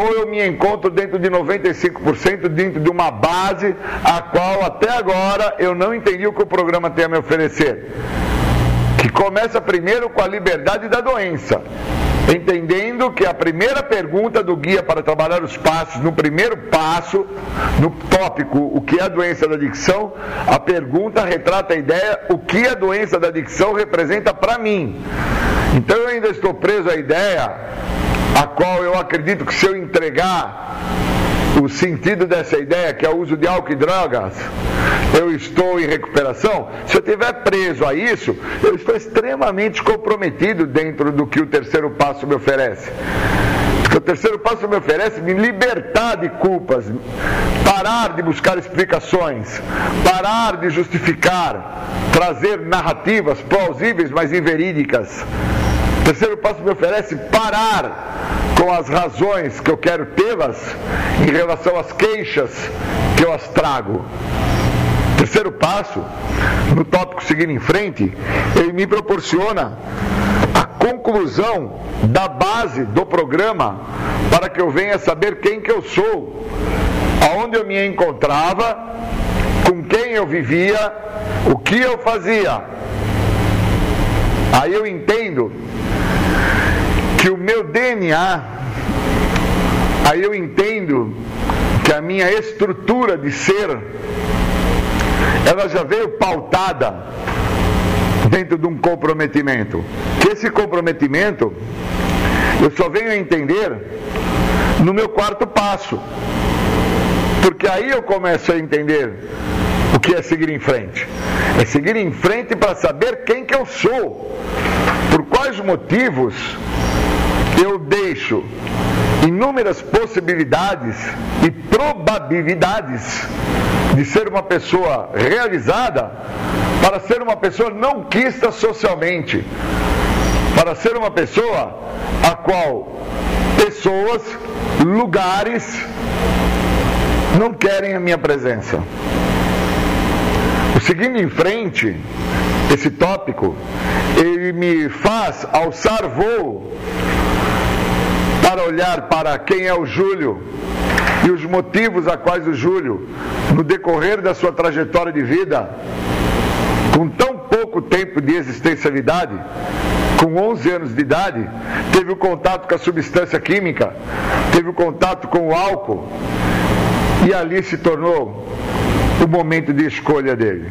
ou eu me encontro dentro de 95%, dentro de uma base a qual até agora eu não entendi o que o programa tem a me oferecer. Que começa primeiro com a liberdade da doença, entendendo que a primeira pergunta do guia para trabalhar os passos, no primeiro passo, no tópico o que é a doença da adicção, a pergunta retrata a ideia o que a doença da adicção representa para mim. Então eu ainda estou preso à ideia a qual eu acredito que se eu entregar o sentido dessa ideia, que é o uso de álcool e drogas, eu estou em recuperação, se eu estiver preso a isso, eu estou extremamente comprometido dentro do que o terceiro passo me oferece. O terceiro passo me oferece me libertar de culpas, parar de buscar explicações, parar de justificar, trazer narrativas plausíveis, mas inverídicas. Terceiro passo me oferece parar com as razões que eu quero tê-las em relação às queixas que eu as trago. Terceiro passo, no tópico seguindo em frente, ele me proporciona a conclusão da base do programa para que eu venha saber quem que eu sou, aonde eu me encontrava, com quem eu vivia, o que eu fazia. Aí eu entendo que o meu DNA, aí eu entendo que a minha estrutura de ser, ela já veio pautada dentro de um comprometimento. Que esse comprometimento eu só venho a entender no meu quarto passo. Porque aí eu começo a entender o que é seguir em frente. É seguir em frente para saber quem que eu sou. Por quais motivos eu deixo inúmeras possibilidades e probabilidades de ser uma pessoa realizada para ser uma pessoa não quista socialmente, para ser uma pessoa a qual pessoas, lugares não querem a minha presença. O seguindo em frente, esse tópico, ele me faz alçar voo para olhar para quem é o Júlio e os motivos a quais o Júlio, no decorrer da sua trajetória de vida, com tão pouco tempo de existencialidade, com 11 anos de idade, teve o contato com a substância química, teve o contato com o álcool, e ali se tornou o momento de escolha dele.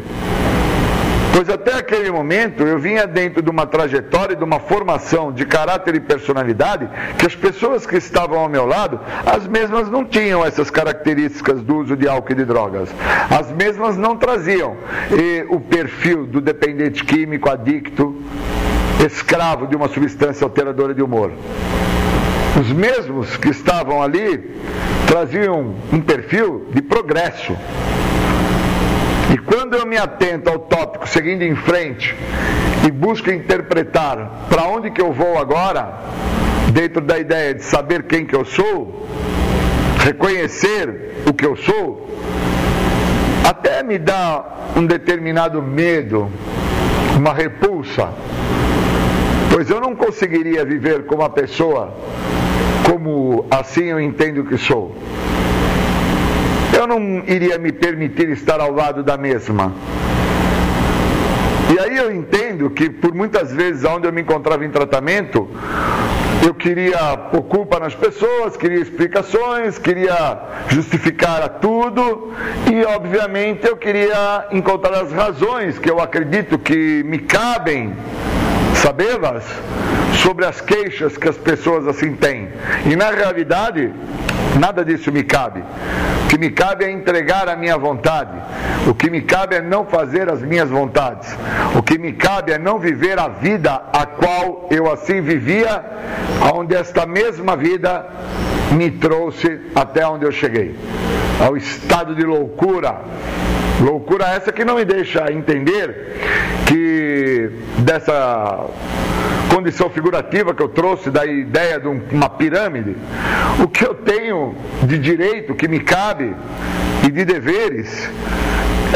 Pois até aquele momento eu vinha dentro de uma trajetória, de uma formação de caráter e personalidade, que as pessoas que estavam ao meu lado, as mesmas não tinham essas características do uso de álcool e de drogas. As mesmas não traziam e, o perfil do dependente químico, adicto, escravo de uma substância alteradora de humor. Os mesmos que estavam ali traziam um perfil de progresso, e quando eu me atento ao tópico seguindo em frente e busco interpretar para onde que eu vou agora, dentro da ideia de saber quem que eu sou, reconhecer o que eu sou, até me dá um determinado medo, uma repulsa, pois eu não conseguiria viver como uma pessoa como assim eu entendo que sou eu não iria me permitir estar ao lado da mesma. E aí eu entendo que por muitas vezes onde eu me encontrava em tratamento, eu queria pôr culpa nas pessoas, queria explicações, queria justificar a tudo e obviamente eu queria encontrar as razões que eu acredito que me cabem sabê-las sobre as queixas que as pessoas assim têm. E na realidade, nada disso me cabe. O que me cabe é entregar a minha vontade. O que me cabe é não fazer as minhas vontades. O que me cabe é não viver a vida a qual eu assim vivia, onde esta mesma vida me trouxe até onde eu cheguei ao estado de loucura. Loucura essa que não me deixa entender que dessa condição figurativa que eu trouxe da ideia de uma pirâmide, o que eu tenho de direito que me cabe e de deveres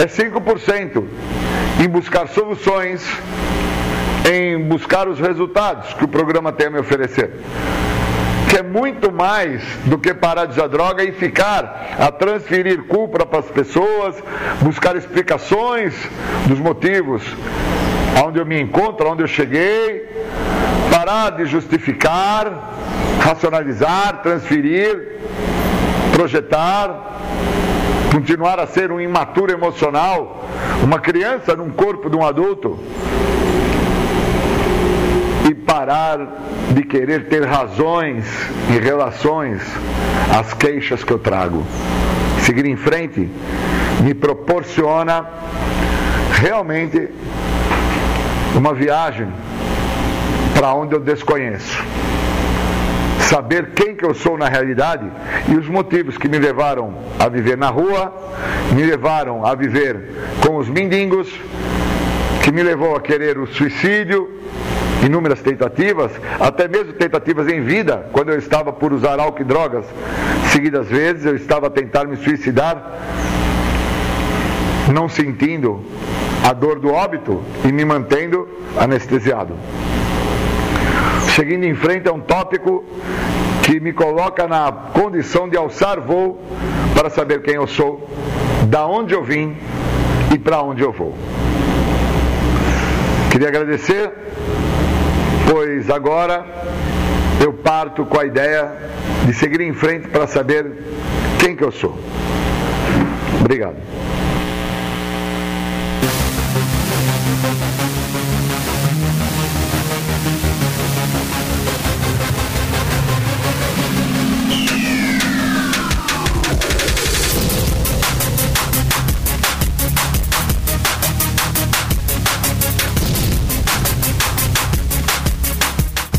é 5% em buscar soluções, em buscar os resultados que o programa tem a me oferecer que é muito mais do que parar de usar droga e ficar a transferir culpa para as pessoas, buscar explicações dos motivos onde eu me encontro, onde eu cheguei, parar de justificar, racionalizar, transferir, projetar, continuar a ser um imaturo emocional, uma criança num corpo de um adulto e parar de querer ter razões em relações às queixas que eu trago. Seguir em frente me proporciona realmente uma viagem para onde eu desconheço. Saber quem que eu sou na realidade e os motivos que me levaram a viver na rua, me levaram a viver com os mendigos, que me levou a querer o suicídio, inúmeras tentativas, até mesmo tentativas em vida, quando eu estava por usar álcool e drogas seguidas vezes, eu estava a tentar me suicidar, não sentindo a dor do óbito e me mantendo anestesiado. Seguindo em frente é um tópico que me coloca na condição de alçar voo para saber quem eu sou, da onde eu vim e para onde eu vou. Queria agradecer pois agora eu parto com a ideia de seguir em frente para saber quem que eu sou. Obrigado.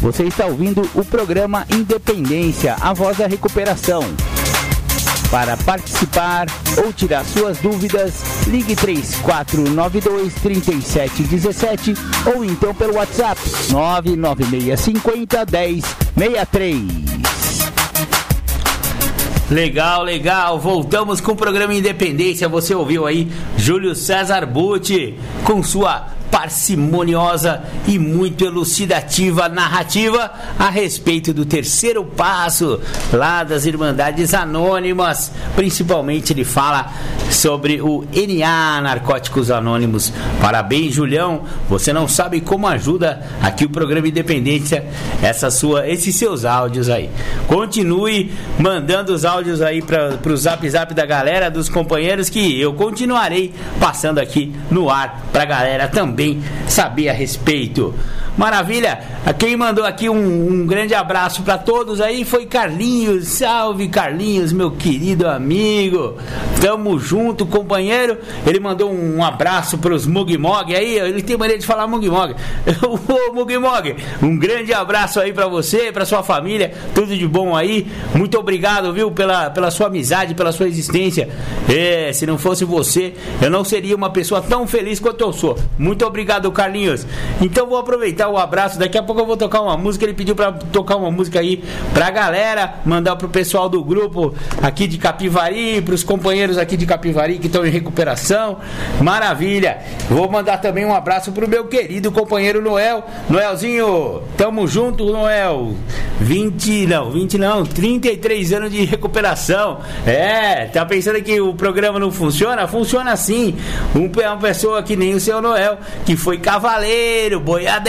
Você está ouvindo o programa Independência, a voz da recuperação. Para participar ou tirar suas dúvidas, ligue 3492 3717 ou então pelo WhatsApp 99650 1063. Legal, legal. Voltamos com o programa Independência. Você ouviu aí Júlio César Butti com sua parcimoniosa e muito elucidativa narrativa a respeito do terceiro passo lá das Irmandades Anônimas. Principalmente ele fala sobre o NA Narcóticos Anônimos. Parabéns, Julião. Você não sabe como ajuda aqui o programa Independência essa sua, esses seus áudios aí. Continue mandando os áudios aí para o zap zap da galera, dos companheiros, que eu continuarei passando aqui no ar para a galera também saber a respeito. Maravilha! Quem mandou aqui um, um grande abraço para todos aí foi Carlinhos. Salve Carlinhos, meu querido amigo. Tamo junto, companheiro. Ele mandou um abraço pros Mugmog aí. Ele tem maneira de falar Mugmog. Ô Mugmog, um grande abraço aí para você, para sua família. Tudo de bom aí. Muito obrigado, viu, pela, pela sua amizade, pela sua existência. É, se não fosse você, eu não seria uma pessoa tão feliz quanto eu sou. Muito obrigado, Carlinhos. Então vou aproveitar o abraço. Daqui a pouco eu vou tocar uma música. Ele pediu para tocar uma música aí pra galera, mandar pro pessoal do grupo aqui de Capivari, pros companheiros aqui de Capivari que estão em recuperação. Maravilha. Vou mandar também um abraço pro meu querido companheiro Noel. Noelzinho, tamo junto, Noel. 20, não, 20 não, 33 anos de recuperação. É, tá pensando que o programa não funciona? Funciona sim. Um, uma pessoa que nem o seu Noel, que foi cavaleiro, boiadeiro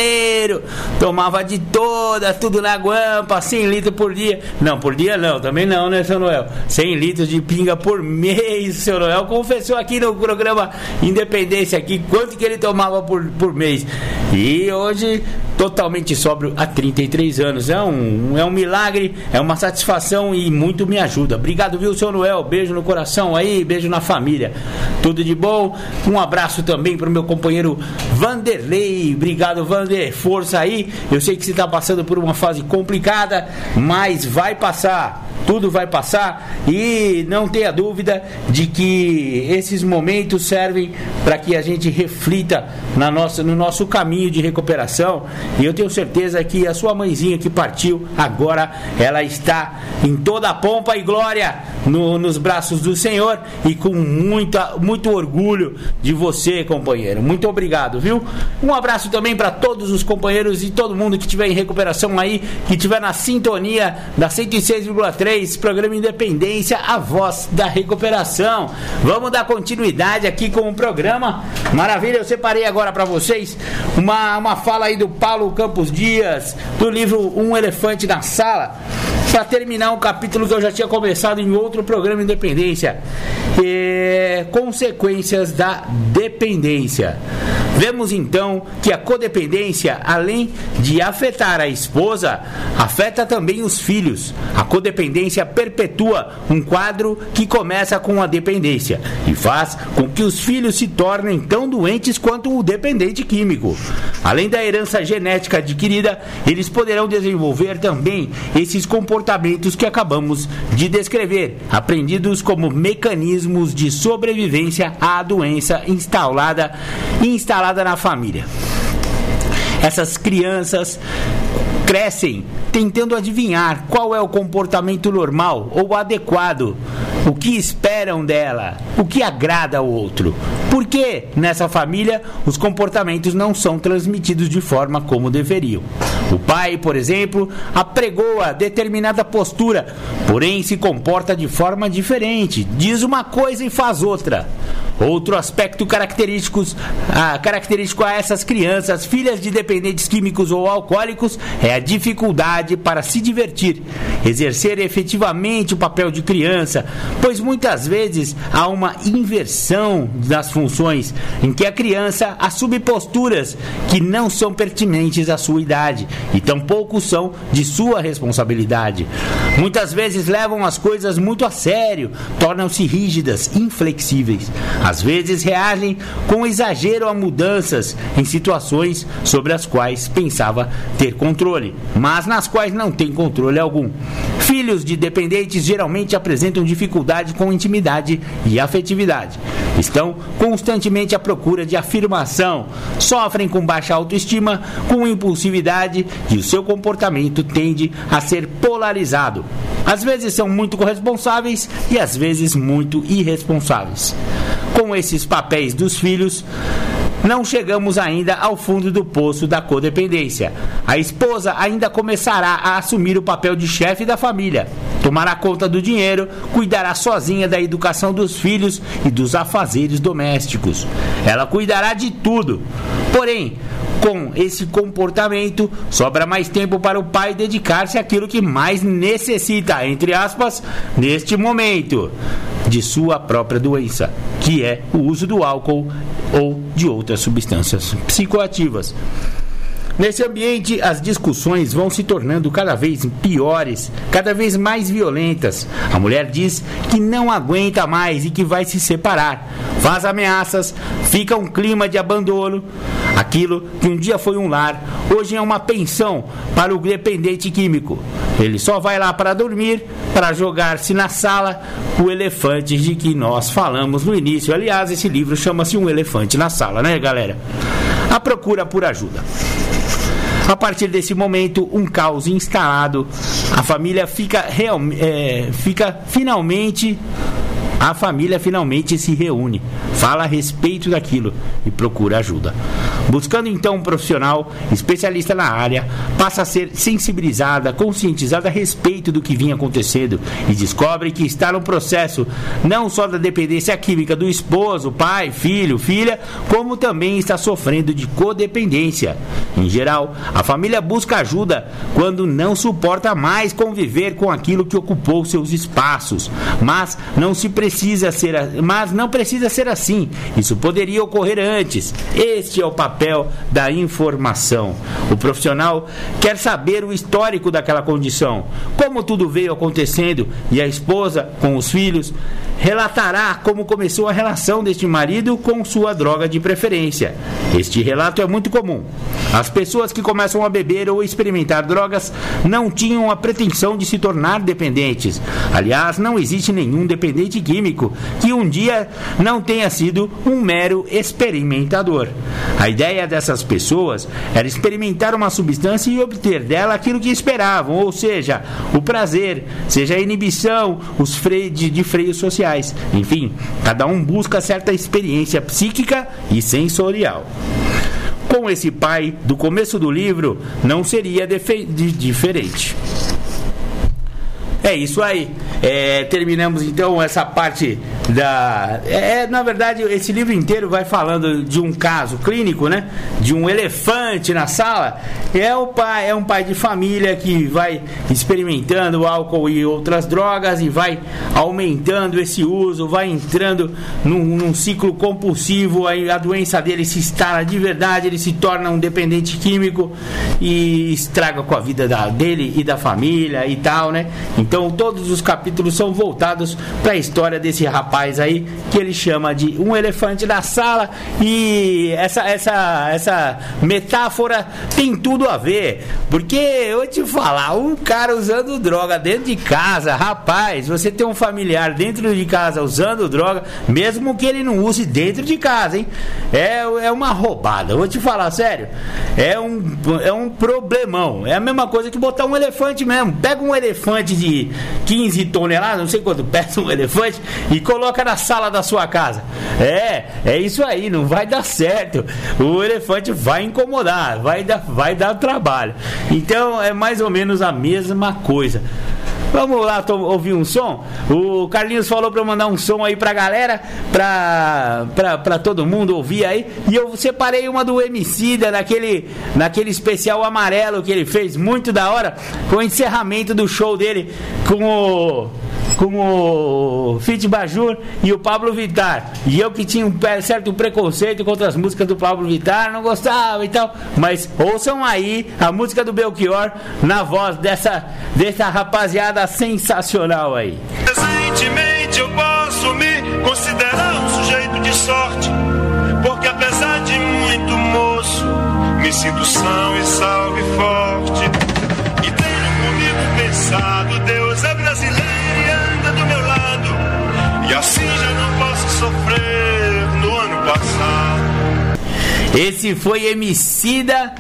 tomava de toda, tudo na guampa, 100 litros por dia. Não, por dia não, também não, né, seu Noel? 100 litros de pinga por mês, seu Noel confessou aqui no programa Independência aqui quanto que ele tomava por, por mês. E hoje totalmente sóbrio há 33 anos. É um, é um milagre, é uma satisfação e muito me ajuda. Obrigado, viu, seu Noel? Beijo no coração aí, beijo na família. Tudo de bom. Um abraço também para o meu companheiro Vanderlei. Obrigado, Vander. Força aí. Eu sei que você está passando por uma fase complicada, mas vai passar tudo vai passar e não tenha dúvida de que esses momentos servem para que a gente reflita na nossa, no nosso caminho de recuperação. E eu tenho certeza que a sua mãezinha que partiu, agora ela está em toda a pompa e glória no, nos braços do Senhor e com muita, muito orgulho de você, companheiro. Muito obrigado, viu? Um abraço também para todos os companheiros e todo mundo que estiver em recuperação aí, que estiver na sintonia da 106,3, programa Independência, a voz da recuperação. Vamos dar continuidade aqui com o programa. Maravilha, eu separei agora para vocês uma, uma fala aí do Paulo Campos Dias, do livro Um Elefante na Sala para terminar um capítulo que eu já tinha começado em outro programa Independência. Consequências da dependência. Vemos então que a codependência, além de afetar a esposa, afeta também os filhos. A codependência perpetua um quadro que começa com a dependência e faz com que os filhos se tornem tão doentes quanto o dependente químico. Além da herança genética adquirida, eles poderão desenvolver também esses comportamentos que acabamos de descrever, aprendidos como mecanismos de sobrevivência à doença instalada instalada na família. Essas crianças crescem tentando adivinhar qual é o comportamento normal ou adequado, o que esperam dela, o que agrada ao outro. Porque nessa família os comportamentos não são transmitidos de forma como deveriam. O pai, por exemplo, apregoa determinada postura, porém se comporta de forma diferente, diz uma coisa e faz outra. Outro aspecto característico, ah, característico a essas crianças, filhas de dependentes químicos ou alcoólicos, é a dificuldade para se divertir, exercer efetivamente o papel de criança, pois muitas vezes há uma inversão das funções, em que a criança assume posturas que não são pertinentes à sua idade e tampouco são de sua responsabilidade. Muitas vezes levam as coisas muito a sério, tornam-se rígidas, inflexíveis. Às vezes reagem com exagero a mudanças em situações sobre as quais pensava ter controle, mas nas quais não tem controle algum. Filhos de dependentes geralmente apresentam dificuldade com intimidade e afetividade. Estão constantemente à procura de afirmação, sofrem com baixa autoestima, com impulsividade e o seu comportamento tende a ser polarizado. Às vezes são muito corresponsáveis e às vezes muito irresponsáveis. Com esses papéis dos filhos, não chegamos ainda ao fundo do poço da codependência. A esposa ainda começará a assumir o papel de chefe da família, tomará conta do dinheiro, cuidará sozinha da educação dos filhos e dos afazeres domésticos. Ela cuidará de tudo. Porém, com esse comportamento, sobra mais tempo para o pai dedicar-se àquilo que mais necessita, entre aspas, neste momento de sua própria doença, que é o uso do álcool ou de outras substâncias psicoativas. Nesse ambiente, as discussões vão se tornando cada vez piores, cada vez mais violentas. A mulher diz que não aguenta mais e que vai se separar. Faz ameaças, fica um clima de abandono. Aquilo que um dia foi um lar, hoje é uma pensão para o dependente químico. Ele só vai lá para dormir, para jogar-se na sala, o elefante de que nós falamos no início. Aliás, esse livro chama-se Um Elefante na Sala, né, galera? A procura por ajuda. A partir desse momento, um caos instalado. A família fica, real, é, fica finalmente a família finalmente se reúne, fala a respeito daquilo e procura ajuda. Buscando então um profissional especialista na área, passa a ser sensibilizada, conscientizada a respeito do que vinha acontecendo e descobre que está no processo não só da dependência química do esposo, pai, filho, filha, como também está sofrendo de codependência. Em geral, a família busca ajuda quando não suporta mais conviver com aquilo que ocupou seus espaços, mas não se precisa precisa ser, mas não precisa ser assim. Isso poderia ocorrer antes. Este é o papel da informação. O profissional quer saber o histórico daquela condição, como tudo veio acontecendo e a esposa com os filhos relatará como começou a relação deste marido com sua droga de preferência. Este relato é muito comum. As pessoas que começam a beber ou experimentar drogas não tinham a pretensão de se tornar dependentes. Aliás, não existe nenhum dependente químico que um dia não tenha sido um mero experimentador. A ideia dessas pessoas era experimentar uma substância e obter dela aquilo que esperavam, ou seja, o prazer, seja a inibição, os freios de, de freios sociais. Enfim, cada um busca certa experiência psíquica e sensorial. Com esse pai do começo do livro, não seria diferente. É isso aí. É, terminamos então essa parte da. É, na verdade, esse livro inteiro vai falando de um caso clínico, né? De um elefante na sala. É o pai, é um pai de família que vai experimentando álcool e outras drogas e vai aumentando esse uso, vai entrando num, num ciclo compulsivo. Aí a doença dele se instala de verdade, ele se torna um dependente químico e estraga com a vida da, dele e da família e tal, né? Então todos os capítulos são voltados para a história desse rapaz aí que ele chama de um elefante na sala e essa essa essa metáfora tem tudo a ver, porque eu te falar, um cara usando droga dentro de casa, rapaz, você tem um familiar dentro de casa usando droga, mesmo que ele não use dentro de casa, hein? É, é uma roubada, vou te falar sério. É um, é um problemão. É a mesma coisa que botar um elefante mesmo. Pega um elefante de 15 toneladas, não sei quanto pesa um elefante, e coloca na sala da sua casa. É, é isso aí, não vai dar certo. O elefante vai incomodar, vai dar, vai dar trabalho. Então é mais ou menos a mesma coisa. Vamos lá ouvir um som? O Carlinhos falou para eu mandar um som aí pra galera, pra, pra, pra todo mundo ouvir aí. E eu separei uma do Emicida, naquele, naquele especial amarelo que ele fez, muito da hora, com o encerramento do show dele com o com o Fit Bajur e o Pablo Vittar. E eu que tinha um certo preconceito contra as músicas do Pablo Vittar, não gostava e tal. Mas ouçam aí a música do Belchior na voz dessa, dessa rapaziada sensacional aí. Recentemente eu posso me considerar um sujeito de sorte, porque apesar de muito moço, me sinto são e salve forte. Esse foi Emicida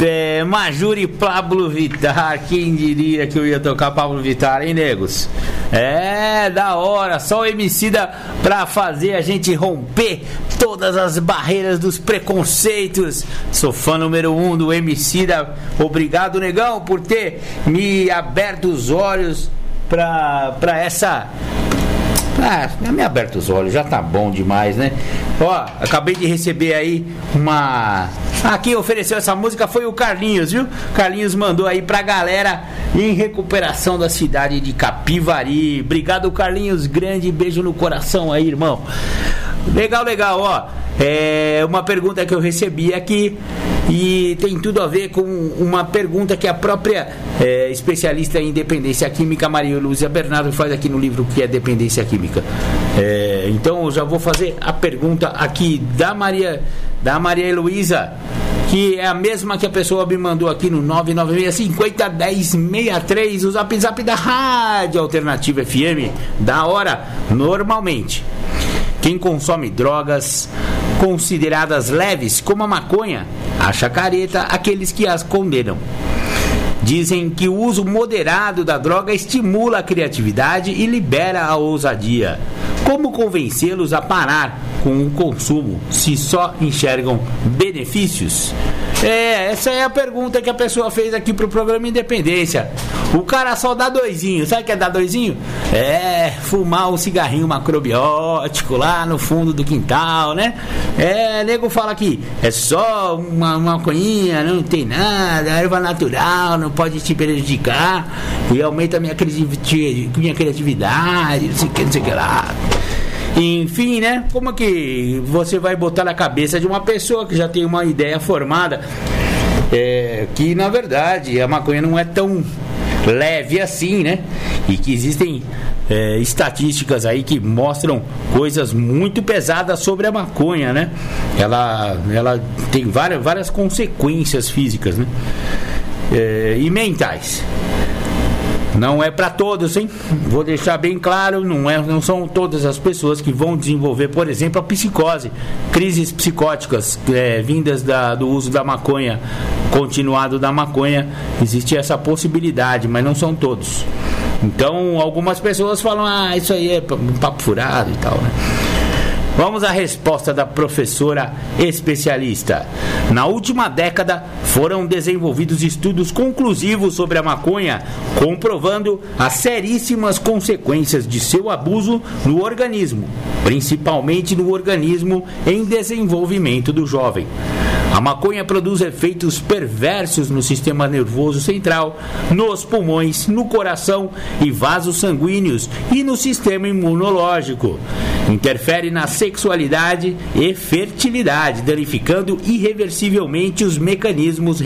é, Majuri Pablo Vittar. Quem diria que eu ia tocar Pablo Vittar, hein, negos? É, da hora. Só o Emicida pra fazer a gente romper todas as barreiras dos preconceitos. Sou fã número um do Emicida. Obrigado, negão, por ter me aberto os olhos pra, pra essa ah, me aberto os olhos, já tá bom demais, né? Ó, acabei de receber aí uma. Ah, quem ofereceu essa música foi o Carlinhos, viu? Carlinhos mandou aí pra galera em recuperação da cidade de Capivari. Obrigado, Carlinhos. Grande beijo no coração aí, irmão. Legal, legal, ó. É uma pergunta que eu recebi aqui e tem tudo a ver com uma pergunta que a própria é, especialista em dependência química, Maria Lúcia Bernardo, faz aqui no livro que é Dependência Química. É, então eu já vou fazer a pergunta aqui da Maria, da Maria Heloísa que é a mesma que a pessoa me mandou aqui no 996501063, o zap zap da Rádio Alternativa FM, da hora, normalmente. Quem consome drogas consideradas leves, como a maconha, acha careta aqueles que as condenam. Dizem que o uso moderado da droga estimula a criatividade e libera a ousadia. Como convencê-los a parar com o consumo se só enxergam benefícios? É, essa é a pergunta que a pessoa fez aqui pro programa Independência. O cara só dá doisinho. Sabe o que é dar doisinho? É fumar um cigarrinho macrobiótico lá no fundo do quintal, né? É, nego fala que é só uma, coinha, não tem nada, erva natural, não pode te prejudicar e aumenta a minha, minha criatividade, não sei o que, não sei o que lá. Enfim, né? Como que você vai botar na cabeça de uma pessoa que já tem uma ideia formada é, que na verdade a maconha não é tão leve assim, né? E que existem é, estatísticas aí que mostram coisas muito pesadas sobre a maconha, né? Ela, ela tem várias, várias consequências físicas, né? É, e mentais. Não é para todos, hein? Vou deixar bem claro, não, é, não são todas as pessoas que vão desenvolver, por exemplo, a psicose, crises psicóticas é, vindas da, do uso da maconha, continuado da maconha. Existe essa possibilidade, mas não são todos. Então, algumas pessoas falam, ah, isso aí é papo furado e tal, né? Vamos à resposta da professora especialista. Na última década, foram desenvolvidos estudos conclusivos sobre a maconha, comprovando as seríssimas consequências de seu abuso no organismo, principalmente no organismo em desenvolvimento do jovem. A maconha produz efeitos perversos no sistema nervoso central, nos pulmões, no coração e vasos sanguíneos e no sistema imunológico. Interfere na sexualidade e fertilidade, danificando irreversivelmente os mecanismos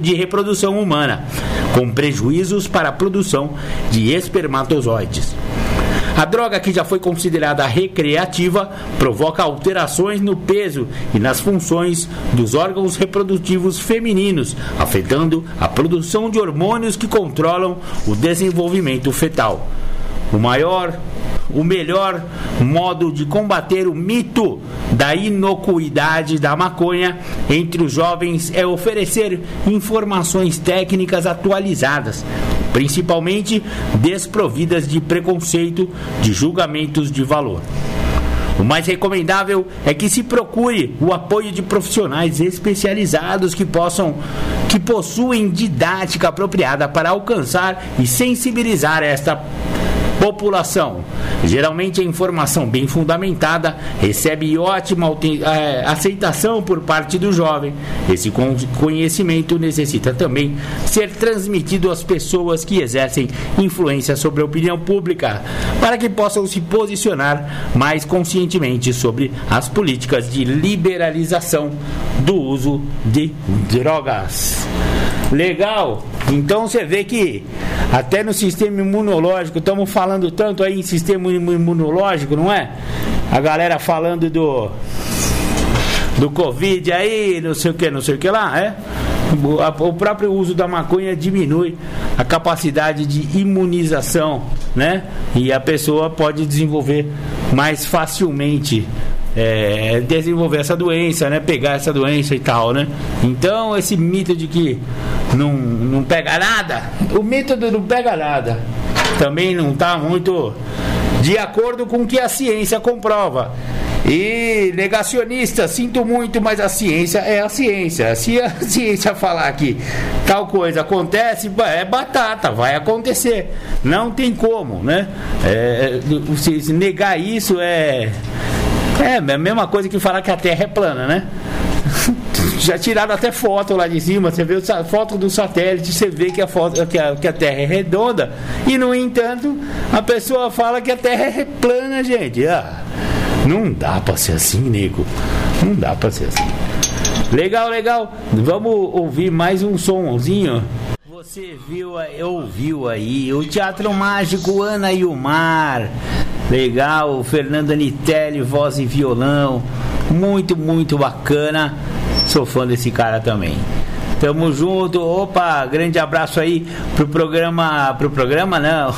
de reprodução humana, com prejuízos para a produção de espermatozoides. A droga que já foi considerada recreativa provoca alterações no peso e nas funções dos órgãos reprodutivos femininos, afetando a produção de hormônios que controlam o desenvolvimento fetal. O maior o melhor modo de combater o mito da inocuidade da maconha entre os jovens é oferecer informações técnicas atualizadas, principalmente desprovidas de preconceito, de julgamentos de valor. O mais recomendável é que se procure o apoio de profissionais especializados que possam que possuem didática apropriada para alcançar e sensibilizar esta População. Geralmente a informação bem fundamentada recebe ótima é, aceitação por parte do jovem. Esse conhecimento necessita também ser transmitido às pessoas que exercem influência sobre a opinião pública, para que possam se posicionar mais conscientemente sobre as políticas de liberalização do uso de drogas. Legal? Então você vê que até no sistema imunológico, estamos falando tanto aí em sistema imunológico, não é? A galera falando do do Covid aí, não sei o que, não sei o que lá, é? O próprio uso da maconha diminui a capacidade de imunização, né? E a pessoa pode desenvolver mais facilmente é, desenvolver essa doença, né? Pegar essa doença e tal, né? Então esse mito de que não, não pega nada, o mito do não pega nada também não está muito de acordo com o que a ciência comprova. E negacionista, sinto muito, mas a ciência é a ciência. Se a ciência falar que tal coisa acontece, é batata, vai acontecer. Não tem como, né? É, se negar isso é é, a mesma coisa que falar que a Terra é plana, né? Já tiraram até foto lá de cima, você vê a foto do satélite, você vê que a, foto, que a, que a Terra é redonda, e no entanto, a pessoa fala que a Terra é plana, gente. Ah, não dá pra ser assim, nego. Não dá pra ser assim. Legal, legal. Vamos ouvir mais um somzinho. Você viu, ouviu aí o Teatro Mágico Ana e o Mar. Legal, Fernando Anitelli, voz e violão. Muito, muito bacana. Sou fã desse cara também. Tamo junto. Opa, grande abraço aí pro programa. Pro programa não.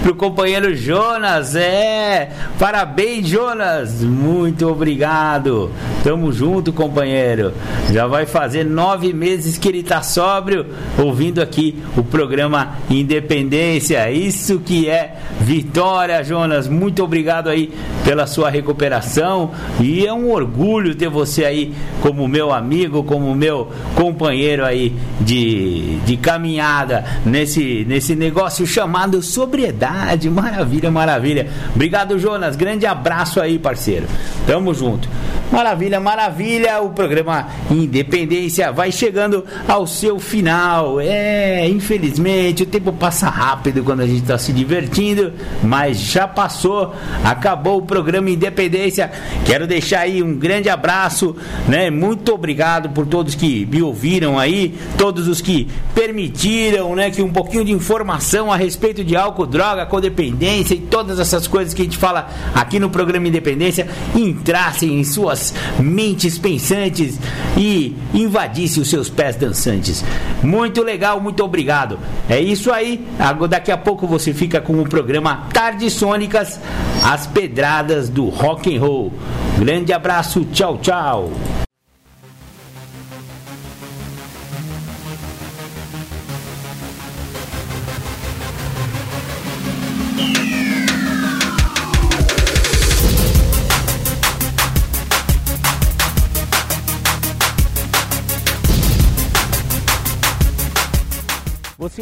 pro companheiro Jonas. É, parabéns, Jonas. Muito obrigado. Tamo junto, companheiro. Já vai fazer nove meses que ele tá sóbrio, ouvindo aqui o programa Independência. Isso que é vitória, Jonas. Muito obrigado aí pela sua recuperação. E é um orgulho ter você aí como meu amigo, como meu companheiro aí de, de caminhada nesse, nesse negócio chamado sobriedade. Maravilha, maravilha. Obrigado, Jonas. Grande abraço aí, parceiro. Tamo junto. Maravilha, maravilha. O programa Independência vai chegando ao seu final. É, infelizmente, o tempo passa rápido quando a gente está se divertindo, mas já passou. Acabou o programa Independência. Quero deixar aí um grande abraço, né? Muito obrigado por todos que me ouviram aí, todos os que permitiram, né, que um pouquinho de informação a respeito de álcool, droga, codependência e todas essas coisas que a gente fala aqui no programa Independência entrassem em suas mentes pensantes e invadissem os seus pés dançantes. Muito legal, muito obrigado. É isso aí. Daqui a pouco você fica com o programa Tardes Sônicas, as pedradas do rock and roll. Grande abraço, tchau, tchau.